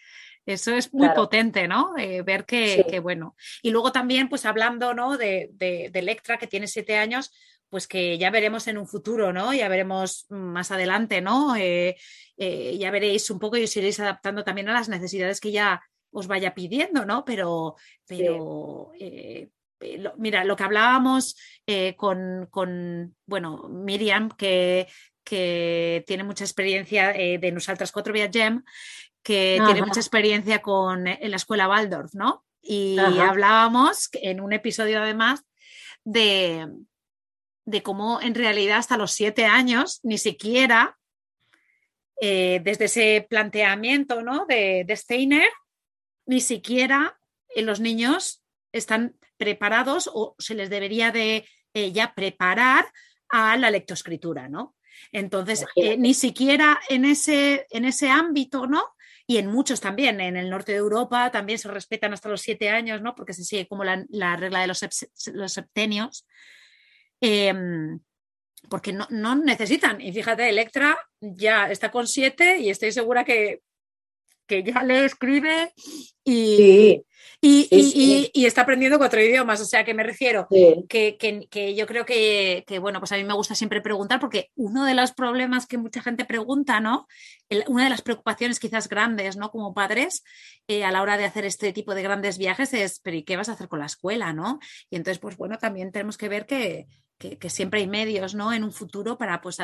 eso es muy potente, ¿no? Eh, ver que, bueno. Y luego también, pues hablando, ¿no? De, de, de Electra, que tiene siete años, pues que ya veremos en un futuro, ¿no? Ya veremos más adelante, ¿no? Eh, eh, ya veréis un poco y os iréis adaptando también a las necesidades que ya os vaya pidiendo, ¿no? Pero, pero eh, mira, lo que hablábamos con, con, bueno, Miriam, que, que tiene mucha experiencia de Nosaltres Cuatro Viagem, que tiene mucha experiencia con en la escuela Waldorf, ¿no? Y hablábamos en un episodio además de, de cómo en realidad hasta los siete años ni siquiera eh, desde ese planteamiento ¿no? de, Steiner, ni siquiera eh, los niños están preparados o se les debería de eh, ya preparar a la lectoescritura, ¿no? Entonces, ni siquiera en ese, en ese ámbito, ¿no? Y en muchos también, en el norte de Europa también se respetan hasta los siete años, ¿no? Porque se sigue como la, regla de los, septenios. Em, porque no, no, necesitan. Y fíjate, Electra ya está con siete y estoy segura que, que ya le escribe y, y, está aprendiendo cuatro idiomas. O sea, que me refiero que, que, yo creo que, bueno, pues a mí me gusta siempre preguntar porque uno de los problemas que mucha gente pregunta, ¿no? una de las preocupaciones quizás grandes, ¿no? Como padres, eh, a la hora de hacer este tipo de grandes viajes es, pero ¿y qué vas a hacer con la escuela, ¿no? Y entonces, pues bueno, también tenemos que ver que, que, siempre hay medios ¿no? en un futuro para, pues,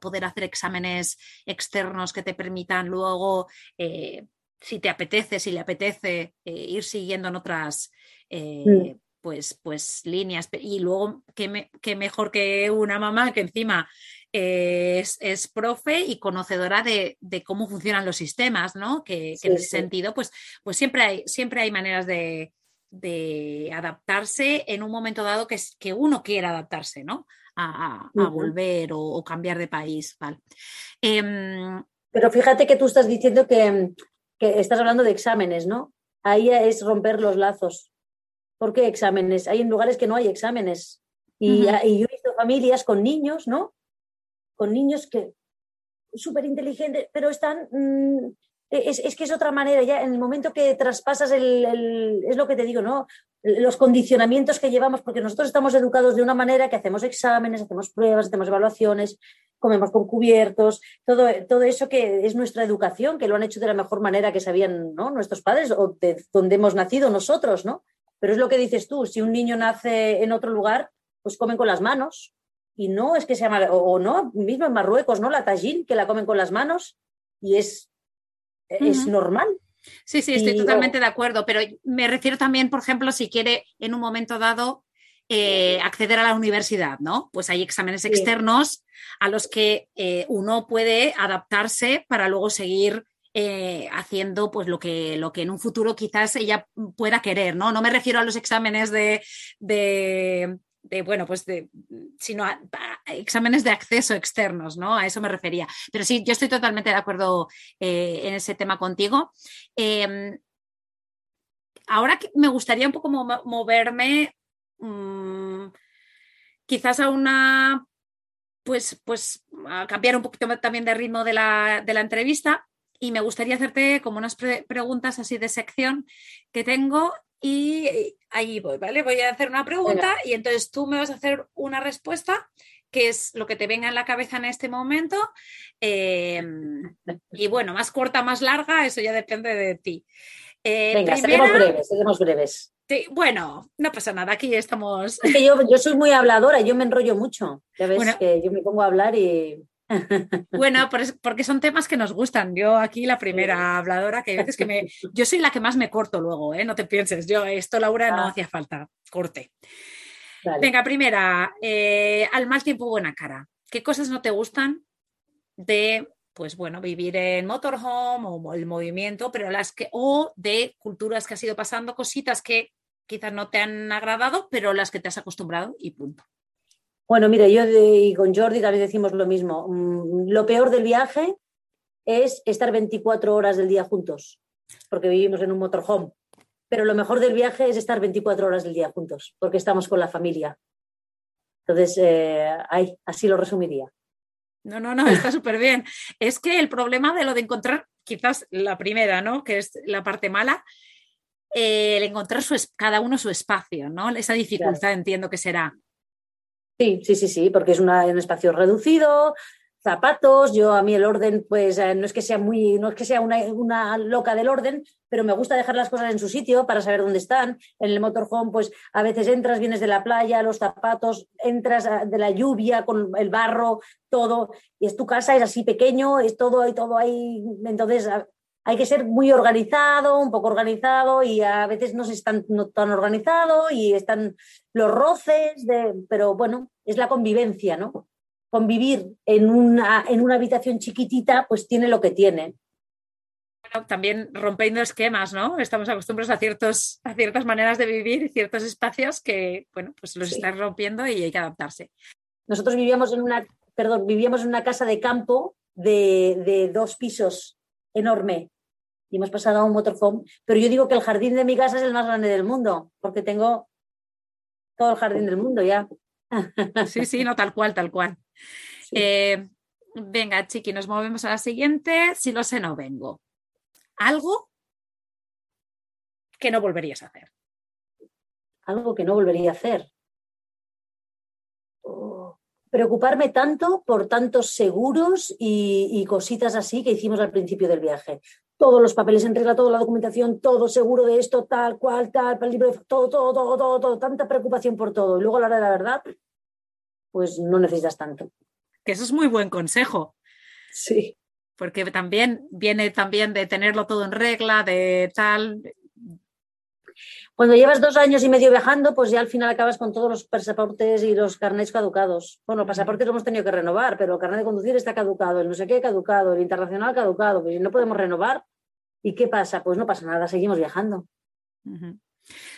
poder hacer exámenes externos que te permitan luego, eh, si te apetece, si le apetece, eh, ir siguiendo en otras eh, pues, pues, líneas. Y luego, qué, mejor que una mamá que encima es, profe y conocedora de, cómo funcionan los sistemas, ¿no? Que, en ese sentido, pues, pues siempre, hay, siempre hay maneras de, de adaptarse en un momento dado que, que uno quiera adaptarse, ¿no? A, volver o, cambiar de país. Em, Pero fíjate que tú estás diciendo que, estás hablando de exámenes, ¿no? Ahí es romper los lazos. ¿Por qué exámenes? Hay en lugares que no hay exámenes. Y, yo he visto familias con niños, ¿no? Con niños que súper inteligentes, pero están mm, es, es, que es otra manera, ya en el momento que traspasas el, es lo que te digo, ¿no? Los condicionamientos que llevamos, porque nosotros estamos educados de una manera que hacemos exámenes, hacemos pruebas, hacemos evaluaciones, comemos con cubiertos, todo, todo eso que es nuestra educación, que lo han hecho de la mejor manera que sabían ¿no? nuestros padres o de donde hemos nacido nosotros, ¿no? Pero es lo que dices tú, si un niño nace en otro lugar, pues comen con las manos. Y no es que sea, o, no, mismo en Marruecos, ¿no? La tajín, que la comen con las manos y es es normal. Sí, sí, estoy totalmente de acuerdo, pero me refiero también, por ejemplo, si quiere en un momento dado eh, acceder a la universidad, ¿no? Pues hay exámenes externos a los que eh, uno puede adaptarse para luego seguir eh, haciendo pues lo que, lo que en un futuro quizás ella pueda querer, ¿no? No me refiero a los exámenes de, de bueno, pues de, sino exámenes de acceso externos, ¿no? A eso me refería. Pero sí, yo estoy totalmente de acuerdo eh, en ese tema contigo. Em, ahora me gustaría un poco moverme mm, quizás a una pues, pues a cambiar un poquito también de ritmo de la, de la entrevista y me gustaría hacerte como unas preguntas así de sección que tengo y ahí voy, ¿vale? Voy a hacer una pregunta y entonces tú me vas a hacer una respuesta que es lo que te venga en la cabeza en este momento. Em, y bueno, más corta, más larga, eso ya depende de ti. Eh, Venga, seremos breves, seremos breves. bueno, no pasa nada, aquí estamos. que yo, yo, soy muy habladora, yo me enrollo mucho. Ya ves que yo me pongo a hablar y. Bueno, porque son temas que nos gustan. Yo aquí la primera habladora, que hay veces que me... Yo soy la que más me corto luego, ¿eh? No te pienses. Yo, esto, Laura, no ah. hacía falta. Corte. Venga, primera, eh, al mal tiempo buena cara. ¿Qué cosas no te gustan de, pues bueno, vivir en motorhome o el movimiento, pero las que, o de culturas que has ido pasando, cositas que quizás no te han agradado, pero las que te has acostumbrado y punto. Bueno, mire, yo y con Jordi también decimos lo mismo. Mm, lo peor del viaje es estar 24 horas del día juntos, porque vivimos en un motorhome. Pero lo mejor del viaje es estar 24 horas del día juntos, porque estamos con la familia. Entonces, eh, así lo resumiría. No, no, no, está súper bien. Es que el problema de lo de encontrar, quizás la primera, ¿no? Que es la parte mala, eh, el encontrar su, cada uno su espacio, ¿no? Esa dificultad entiendo que será. Sí, sí, sí, sí, porque es un espacio reducido, zapatos, yo a mí el orden, pues eh, no es que sea muy, no es que sea una, loca del orden, pero me gusta dejar las cosas en su sitio para saber dónde están. En el motorhome, pues a veces entras, vienes de la playa, los zapatos, entras ah, de la lluvia con el barro, todo, y es tu casa, es así pequeño, es todo, hay todo ahí, entonces ah, hay que ser muy organizado, un poco organizado y a veces no se están tan organizado y están los roces, de, pero bueno, es la convivencia, ¿no? Convivir en una, en una habitación chiquitita, pues tiene lo que tiene. Bueno, también rompiendo esquemas, ¿no? Estamos acostumbrados a, ciertos, a ciertas maneras de vivir y ciertos espacios que, bueno, pues los están rompiendo y hay que adaptarse. Nosotros vivíamos en una, perdón, vivíamos en una casa de campo de, de dos pisos enorme y hemos pasado a un motorhome. Pero yo digo que el jardín de mi casa es el más grande del mundo, porque tengo todo el jardín del mundo ya. Sí, sí, no, tal cual, tal cual. Eh, venga, Chiqui, nos movemos a la siguiente. Si lo sé, no vengo. Algo que no volverías a hacer. Algo que no volvería a hacer. Preocuparme tanto por tantos seguros y, y, cositas así que hicimos al principio del viaje todos los papeles en regla, toda la documentación, todo seguro de esto, tal, cual, tal, para el libro, todo, todo, todo, todo, todo, tanta preocupación por todo. Y luego a la hora de la verdad, pues no necesitas tanto. Que eso es muy buen consejo. Sí. Porque también viene también de tenerlo todo en regla, de tal. Cuando llevas dos años y medio viajando, pues ya al final acabas con todos los pasaportes y los carnets caducados. Bueno, pasaportes los hemos tenido que renovar, pero el carnet de conducir está caducado, el no sé qué caducado, el internacional caducado, pues no podemos renovar. ¿Y qué pasa? Pues no pasa nada, seguimos viajando.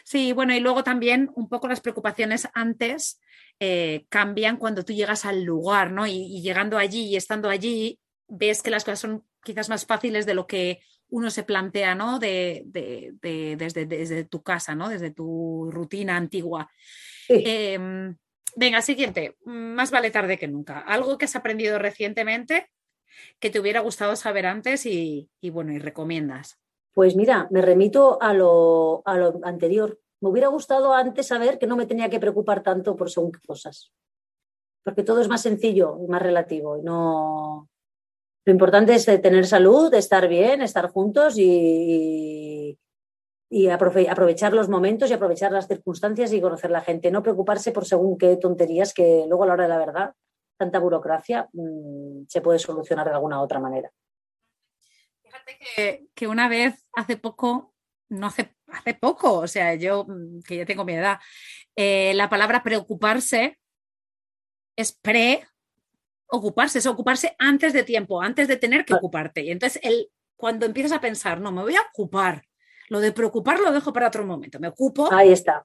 Sí, bueno, y luego también un poco las preocupaciones antes eh, cambian cuando tú llegas al lugar, ¿no? y, llegando allí y estando allí, ves que las cosas son quizás más fáciles de lo que uno se plantea, ¿no? De, desde, desde, tu casa, ¿no? Desde tu rutina antigua. Em, venga, siguiente. Más vale tarde que nunca. Algo que has aprendido recientemente que te hubiera gustado saber antes y, bueno, y recomiendas. Pues mira, me remito a lo, a lo anterior. Me hubiera gustado antes saber que no me tenía que preocupar tanto por según qué cosas. Porque todo es más sencillo y más relativo. Y no, lo importante es tener salud, estar bien, estar juntos y, aprovechar los momentos y aprovechar las circunstancias y conocer la gente. No preocuparse por según qué tonterías que luego a la hora de la verdad, tanta burocracia, mm, se puede solucionar de alguna otra manera. Fíjate que, una vez, hace poco, no hace, hace poco, o sea, yo mm, que ya tengo mi edad, eh, la palabra preocuparse es pre ocuparse, es ocuparse antes de tiempo, antes de tener que ocuparte. Y entonces, el, cuando empiezas a pensar, no, me voy a ocupar, lo de preocupar lo dejo para otro momento, me ocupo. Ahí está.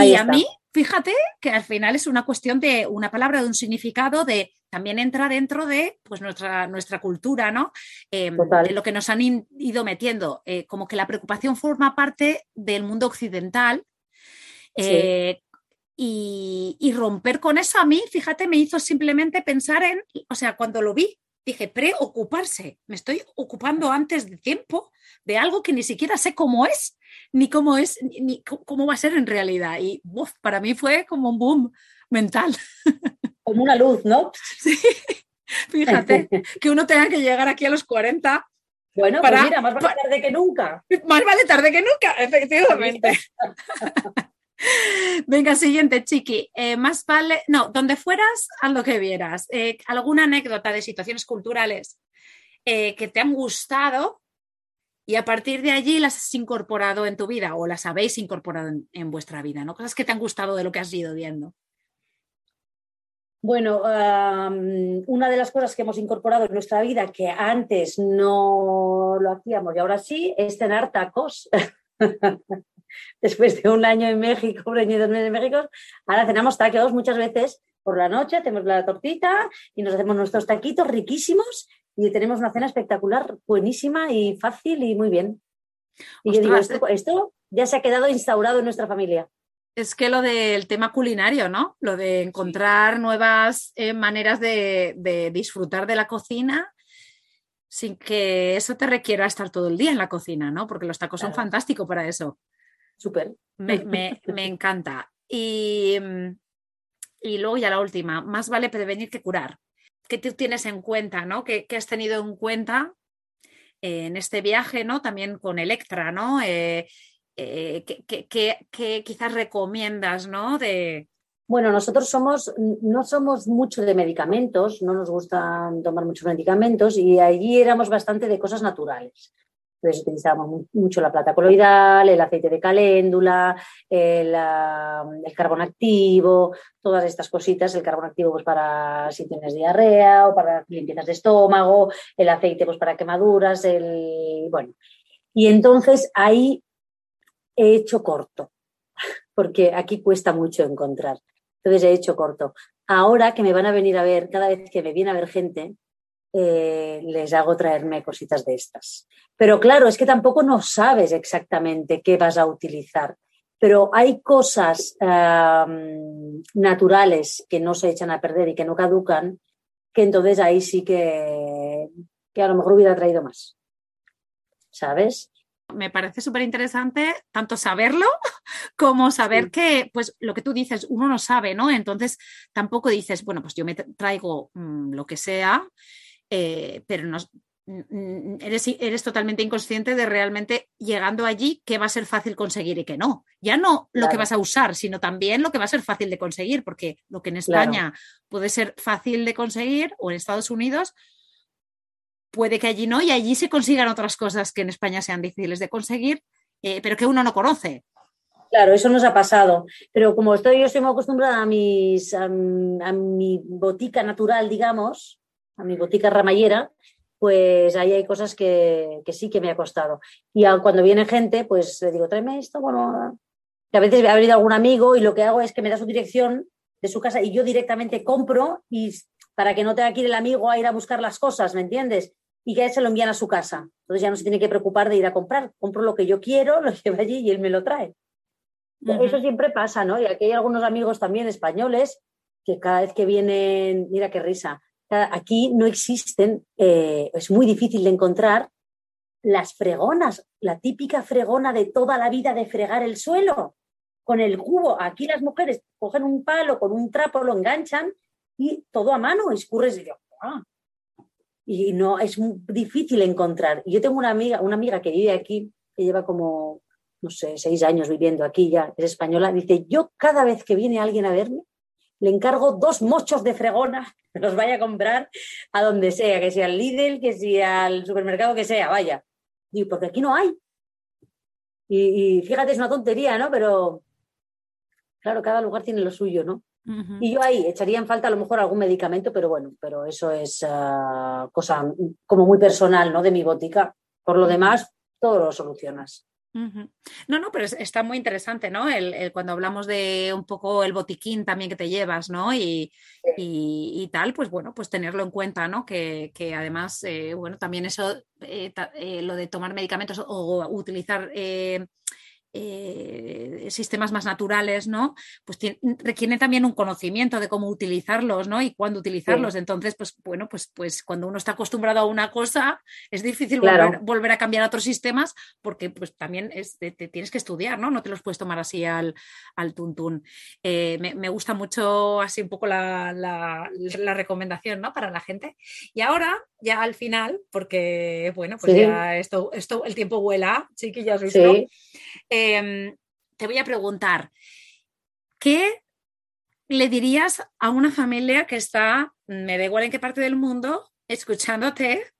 y a mí, fíjate que al final es una cuestión de una palabra, de un significado, de también entra dentro de pues, nuestra, nuestra cultura, ¿no? Em, de lo que nos han ido metiendo. Eh, como que la preocupación forma parte del mundo occidental. Eh, y, romper con eso a mí, fíjate, me hizo simplemente pensar en, o sea, cuando lo vi, dije, preocuparse, me estoy ocupando antes de tiempo de algo que ni siquiera sé cómo es, ni cómo es, ni, cómo va a ser en realidad. Y para mí fue como un boom mental. Como una luz, ¿no? Sí, fíjate, que uno tenga que llegar aquí a los 40 bueno, pues mira, más vale tarde que nunca. Más vale tarde que nunca, efectivamente. Venga, siguiente, Chiqui. Eh, más vale, no, donde fueras, haz lo que vieras. Eh, ¿Alguna anécdota de situaciones culturales eh, que te han gustado y a partir de allí las has incorporado en tu vida o las habéis incorporado en, vuestra vida? ¿no? Cosas que te han gustado de lo que has ido viendo. Bueno, una de las cosas que hemos incorporado en nuestra vida que antes no lo hacíamos y ahora sí es cenar tacos. después de un año en México, un año y dos meses en México, ahora cenamos tacos muchas veces por la noche, tenemos la tortita y nos hacemos nuestros taquitos riquísimos y tenemos una cena espectacular, buenísima y fácil y muy bien. Y yo digo, esto, ya se ha quedado instaurado en nuestra familia. Es que lo del tema culinario, ¿no? Lo de encontrar nuevas eh, maneras de, disfrutar de la cocina sin que eso te requiera estar todo el día en la cocina, ¿no? Porque los tacos son fantásticos para eso. Súper. Me, encanta. Y, y, luego ya la última, más vale prevenir que curar. ¿Qué tú tienes en cuenta, no? ¿Qué, has tenido en cuenta en este viaje, no? También con Electra, ¿no? Eh, eh, ¿qué, quizás recomiendas, no? De... Bueno, nosotros somos, no somos mucho de medicamentos, no nos gusta tomar muchos medicamentos y allí éramos bastante de cosas naturales. Entonces utilizábamos mucho la plata coloidal, el aceite de caléndula, el, carbón activo, todas estas cositas, el carbón activo pues para si tienes diarrea o para limpiezas de estómago, el aceite pues para quemaduras, el bueno. Y entonces ahí he hecho corto, porque aquí cuesta mucho encontrar. Entonces he hecho corto. Ahora que me van a venir a ver, cada vez que me viene a ver gente, eh, les hago traerme cositas de estas. Pero claro, es que tampoco no sabes exactamente qué vas a utilizar. Pero hay cosas naturales que no se echan a perder y que no caducan, que entonces ahí sí que, que a lo mejor hubiera traído más. ¿Sabes? me parece súper interesante tanto saberlo como saber que, pues lo que tú dices, uno no sabe, ¿no? Entonces tampoco dices, bueno, pues yo me traigo mm, lo que sea eh, pero no, eres, eres, totalmente inconsciente de realmente llegando allí qué va a ser fácil conseguir y qué no. Ya no lo que vas a usar, sino también lo que va a ser fácil de conseguir, porque lo que en España puede ser fácil de conseguir o en Estados Unidos puede que allí no y allí se consigan otras cosas que en España sean difíciles de conseguir, eh, pero que uno no conoce. Claro, eso nos ha pasado. Pero como estoy, yo estoy muy acostumbrada a, mis, a mi botica natural, digamos, a mi botica ramallera, pues ahí hay cosas que, sí que me ha costado. Y cuando viene gente, pues le digo, tráeme esto, bueno, que a veces ha venido algún amigo y lo que hago es que me da su dirección de su casa y yo directamente compro y para que no tenga que ir el amigo a ir a buscar las cosas, ¿me entiendes? Y que él se lo envían a su casa. Entonces ya no se tiene que preocupar de ir a comprar. Compro lo que yo quiero, lo llevo allí y él me lo trae. Eso siempre pasa, ¿no? Y aquí hay algunos amigos también españoles que cada vez que vienen, mira qué risa, Aquí no existen, eh, es muy difícil de encontrar las fregonas, la típica fregona de toda la vida de fregar el suelo con el cubo. Aquí las mujeres cogen un palo con un trapo, lo enganchan y todo a mano, escurres y yo, ah". Y no, es muy difícil encontrar. Yo tengo una amiga, una amiga que vive aquí, que lleva como, no sé, seis años viviendo aquí ya, es española, dice, yo cada vez que viene alguien a verme, le encargo dos mochos de fregona que los vaya a comprar a donde sea, que sea al Lidl, que sea al supermercado, que sea, vaya. Y porque aquí no hay. Y, fíjate, es una tontería, ¿no? Pero claro, cada lugar tiene lo suyo, ¿no? Y yo ahí echaría en falta a lo mejor algún medicamento, pero bueno, pero eso es ah, cosa como muy personal, ¿no? De mi botica. Por lo demás, todo lo solucionas. No, no, pero está muy interesante, ¿no? El, cuando hablamos de un poco el botiquín también que te llevas, ¿no? Y, y, tal, pues bueno, pues tenerlo en cuenta, ¿no? Que, además, eh, bueno, también eso, eh, eh, lo de tomar medicamentos o utilizar eh, sistemas más naturales, ¿no? Pues requieren también un conocimiento de cómo utilizarlos, ¿no? Y cuándo utilizarlos. Entonces, pues bueno, pues, pues cuando uno está acostumbrado a una cosa, es difícil volver, a cambiar a otros sistemas porque pues también te, tienes que estudiar, ¿no? No te los puedes tomar así al, al tuntún. Eh, me, gusta mucho así un poco la, recomendación, ¿no? Para la gente. Y ahora, ya al final, porque bueno, pues ya esto, esto, el tiempo vuela, chiquillas, ¿visto? Sí. Em, te voy a preguntar, ¿qué le dirías a una familia que está, me da igual en qué parte del mundo, escuchándote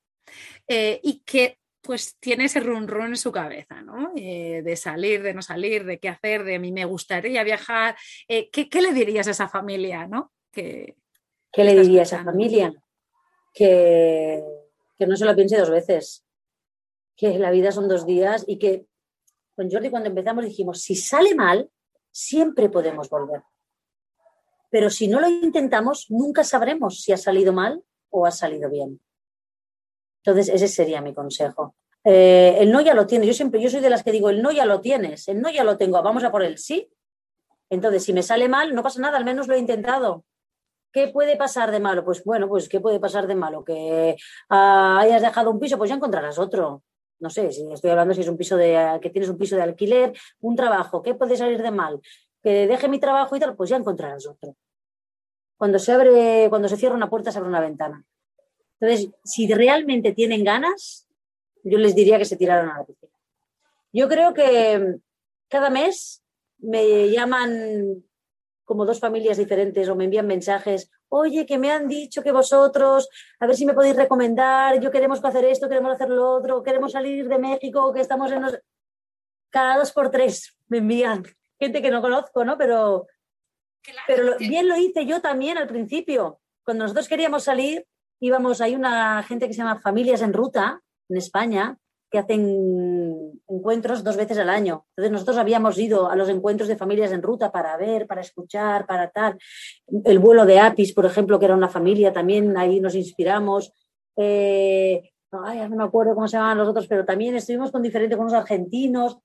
eh, y que pues tiene ese run run en su cabeza, ¿no? Eh, de salir, de no salir, de qué hacer, de a mí me gustaría viajar. Eh, ¿qué, le dirías a esa familia, ¿no? ¿Qué le diría a esa familia? Que, que no se lo piense dos veces, que la vida son dos días y que con Jordi cuando empezamos dijimos, si sale mal, siempre podemos volver. Pero si no lo intentamos, nunca sabremos si ha salido mal o ha salido bien. Entonces, ese sería mi consejo. Eh, el no ya lo tienes. Yo siempre, yo soy de las que digo, el no ya lo tienes, el no ya lo tengo, vamos a por el sí. Entonces, si me sale mal, no pasa nada, al menos lo he intentado. ¿Qué puede pasar de malo? Pues bueno, pues ¿qué puede pasar de malo? Que ah, hayas dejado un piso, pues ya encontrarás otro no sé, si estoy hablando si es un piso de, que tienes un piso de alquiler, un trabajo, ¿qué puede salir de mal? Que deje mi trabajo y tal, pues ya encontrarás otro. Cuando se abre, cuando se cierra una puerta, se abre una ventana. Entonces, si realmente tienen ganas, yo les diría que se tiraran a la piscina. Yo creo que cada mes me llaman como dos familias diferentes o me envían mensajes, oye, que me han dicho que vosotros, a ver si me podéis recomendar, yo queremos hacer esto, queremos hacer lo otro, queremos salir de México, que estamos en los... Cada dos por tres me envían gente que no conozco, ¿no? Pero, pero bien lo hice yo también al principio. Cuando nosotros queríamos salir, íbamos, hay una gente que se llama Familias en Ruta en España, que hacen encuentros dos veces al año. Entonces nosotros habíamos ido a los encuentros de familias en ruta para ver, para escuchar, para tal. El vuelo de Apis, por ejemplo, que era una familia, también ahí nos inspiramos. Eh, ay, no me acuerdo cómo se llamaban los otros, pero también estuvimos con diferentes, con unos argentinos.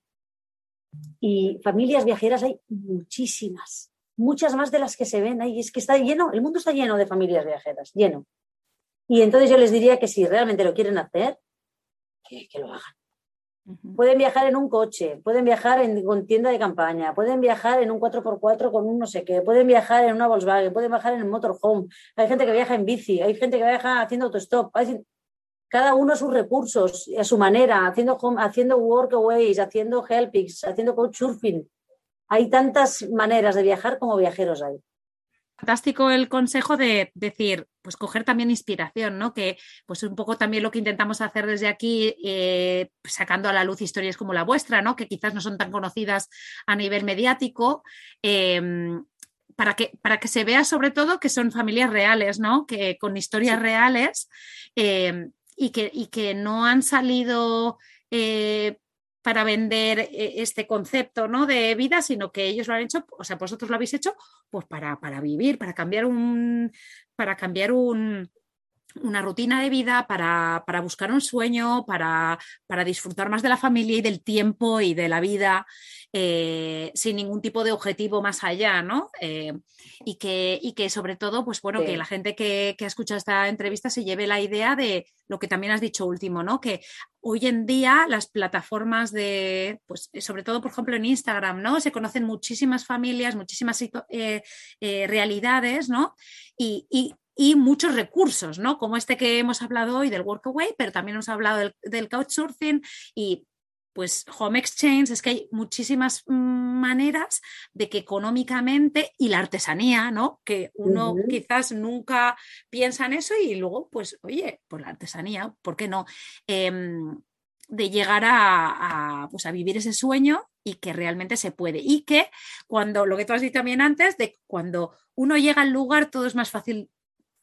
Y familias viajeras hay muchísimas, muchas más de las que se ven ahí. Es que está lleno, el mundo está lleno de familias viajeras, lleno. Y entonces yo les diría que si realmente lo quieren hacer, que, lo hagan. Pueden viajar en un coche, pueden viajar en, con tienda de campaña, pueden viajar en un 4x4 con un no sé qué, pueden viajar en una Volkswagen, pueden viajar en el motorhome. Hay gente que viaja en bici, hay gente que viaja haciendo autostop. cada uno a sus recursos, a su manera, haciendo, haciendo workaways, haciendo helpings, haciendo couchsurfing. Hay tantas maneras de viajar como viajeros hay fantástico el consejo de decir, pues coger también inspiración, ¿no? Que pues un poco también lo que intentamos hacer desde aquí, eh, sacando a la luz historias como la vuestra, ¿no? Que quizás no son tan conocidas a nivel mediático. Em, para que, para que se vea sobre todo que son familias reales, ¿no? Que con historias reales em, y, que, y, que, no han salido eh, para vender eh, este concepto ¿no? de vida, sino que ellos lo han hecho, o sea, vosotros lo habéis hecho pues para, para vivir, para cambiar un, para cambiar un, una rutina de vida, para, para buscar un sueño, para, para, disfrutar más de la familia y del tiempo y de la vida, eh, sin ningún tipo de objetivo más allá, ¿no? Eh, y, que, y que sobre todo, pues bueno, que la gente que, que, ha escuchado esta entrevista se lleve la idea de lo que también has dicho último, ¿no? Que hoy en día las plataformas de, pues sobre todo, por ejemplo, en Instagram, ¿no? Se conocen muchísimas familias, muchísimas eh, realidades, ¿no? Y, y, y muchos recursos, ¿no? Como este que hemos hablado hoy del Workaway, pero también hemos hablado del, del Couchsurfing y pues Home Exchange, es que hay muchísimas mm, maneras de que económicamente y la artesanía, ¿no? Que uno quizás nunca piensa en eso y luego, pues, oye, pues la artesanía, ¿por qué no? Em, de llegar a, pues a vivir ese sueño y que realmente se puede. Y que cuando, lo que tú has dicho también antes, de cuando uno llega al lugar, todo es más fácil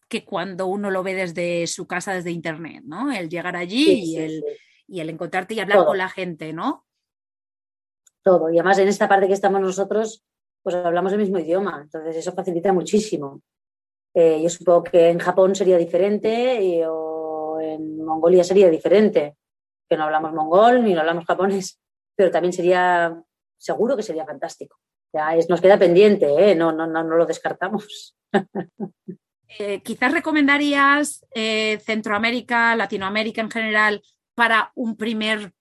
que cuando uno lo ve desde su casa, desde internet, ¿no? El llegar allí y, el, y, el, encontrarte y hablar con la gente, ¿no? Todo. Y además en esta parte que estamos nosotros, pues hablamos el mismo idioma, entonces eso facilita muchísimo. Eh, yo supongo que en Japón sería diferente o en Mongolia sería diferente, que no hablamos mongol ni no hablamos japonés, pero también sería seguro que sería fantástico. Ya es, nos queda pendiente, ¿eh? no, no, no, no lo descartamos. Eh, quizás recomendarías eh, Centroamérica, Latinoamérica en general para un primer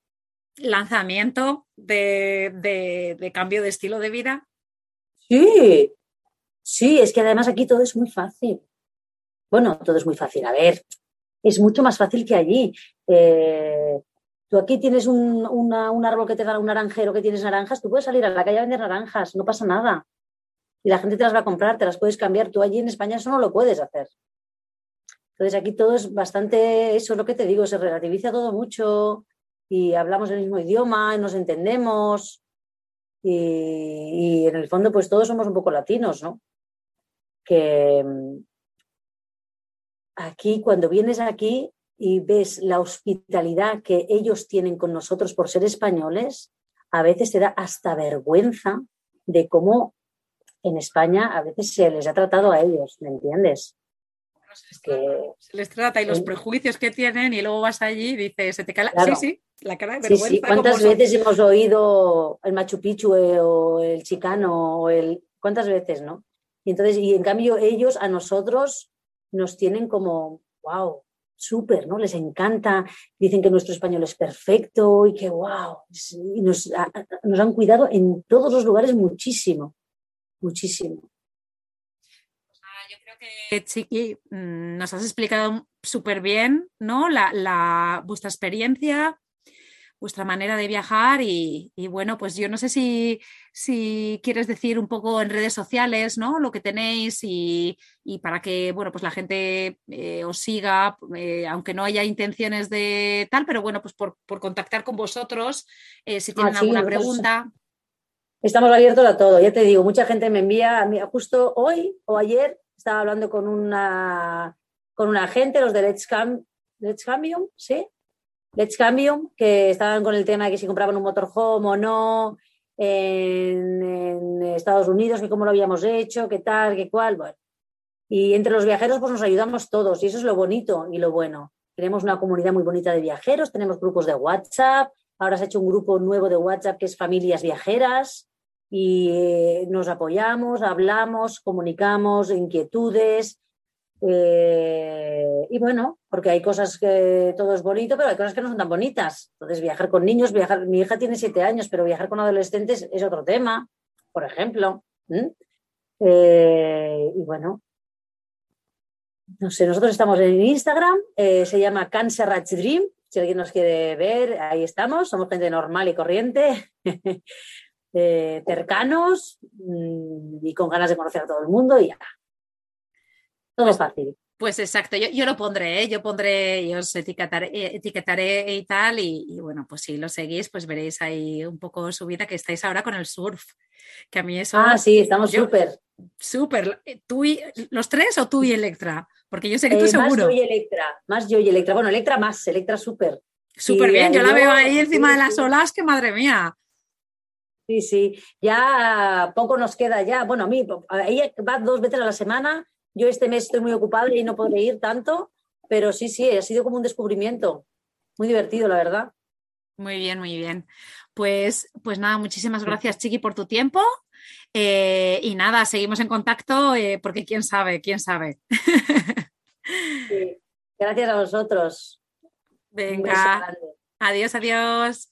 lanzamiento de, cambio de estilo de vida? Sí, sí, es que además aquí todo es muy fácil. Bueno, todo es muy fácil. A ver, es mucho más fácil que allí. Eh, tú aquí tienes un, un, árbol que te da un naranjero que tienes naranjas, tú puedes salir a la calle a vender naranjas, no pasa nada y la gente te las va a comprar, te las puedes cambiar. Tú allí en España eso no lo puedes hacer. Entonces aquí todo es bastante, eso es lo que te digo, se relativiza todo mucho y hablamos el mismo idioma y nos entendemos y, y en el fondo pues todos somos un poco latinos, ¿no? Que mm, aquí, cuando vienes aquí y ves la hospitalidad que ellos tienen con nosotros por ser españoles, a veces te da hasta vergüenza de cómo en España a veces se les ha tratado a ellos, ¿me entiendes? Se les, trata, y los prejuicios que tienen y luego vas allí y dices, se te cae la... Sí, sí, la cara de vergüenza. Sí, sí. ¿Cuántas veces hemos oído el Machu Picchu eh, o el Chicano o el... ¿Cuántas veces, no? Y entonces, y en cambio ellos a nosotros nos tienen como, wow, súper, ¿no? Les encanta, dicen que nuestro español es perfecto y que, wow, y nos, nos han cuidado en todos los lugares muchísimo muchísimo. Yo creo que, Chiqui, mm, nos has explicado súper bien ¿no? La, vuestra experiencia, vuestra manera de viajar y, bueno, pues yo no sé si, si, quieres decir un poco en redes sociales, ¿no? Lo que tenéis y, para que, bueno, pues la gente eh, os siga, eh, aunque no haya intenciones de tal, pero bueno, pues por, contactar con vosotros, eh, si tienen ah, alguna pregunta. Estamos abiertos a todo, ya te digo, mucha gente me envía, justo hoy o ayer estaba hablando con una, con una gente, los de Let's, Cam, Let's Cambium, ¿sí? Let's Cambium, que estaban con el tema de que si compraban un motorhome o no en, en Estados Unidos, que cómo lo habíamos hecho, qué tal, qué cual, bueno. Y entre los viajeros pues nos ayudamos todos y eso es lo bonito y lo bueno. Tenemos una comunidad muy bonita de viajeros, tenemos grupos de WhatsApp, Ahora se ha hecho un grupo nuevo de WhatsApp que es Familias Viajeras y eh, nos apoyamos, hablamos, comunicamos inquietudes. Eh, y bueno, porque hay cosas que todo es bonito, pero hay cosas que no son tan bonitas. Entonces, viajar con niños, viajar, mi hija tiene siete años, pero viajar con adolescentes es otro tema, por ejemplo. Eh, y bueno, no sé, nosotros estamos en Instagram, se llama Cancer Dream, si alguien nos quiere ver, ahí estamos. Somos gente normal y corriente, eh, cercanos mm, y con ganas de conocer a todo el mundo y ya. Todo es fácil. Pues exacto, yo, lo pondré, ¿eh? yo pondré, yo os etiquetaré, etiquetaré y tal, y, bueno, pues si lo seguís, pues veréis ahí un poco su vida que estáis ahora con el surf, que a mí eso... Ah, sí, estamos súper. Súper. ¿Tú y los tres o tú y Electra? Porque yo sé que tú eh, seguro. Más yo y Electra, más yo y Electra. Bueno, Electra más, Electra súper. Súper bien, yo la veo ahí encima de las olas, que madre mía. Sí, sí, ya poco nos queda ya. Bueno, a mí, ella va dos veces a la semana. Yo este mes estoy muy ocupada y no podré ir tanto, pero sí, sí, ha sido como un descubrimiento. Muy divertido, la verdad. Muy bien, muy bien. Pues, pues nada, muchísimas gracias, Chiqui, por tu tiempo. Eh, y nada, seguimos en contacto eh, porque quién sabe, quién sabe. Gracias a vosotros. Venga. Adiós, adiós.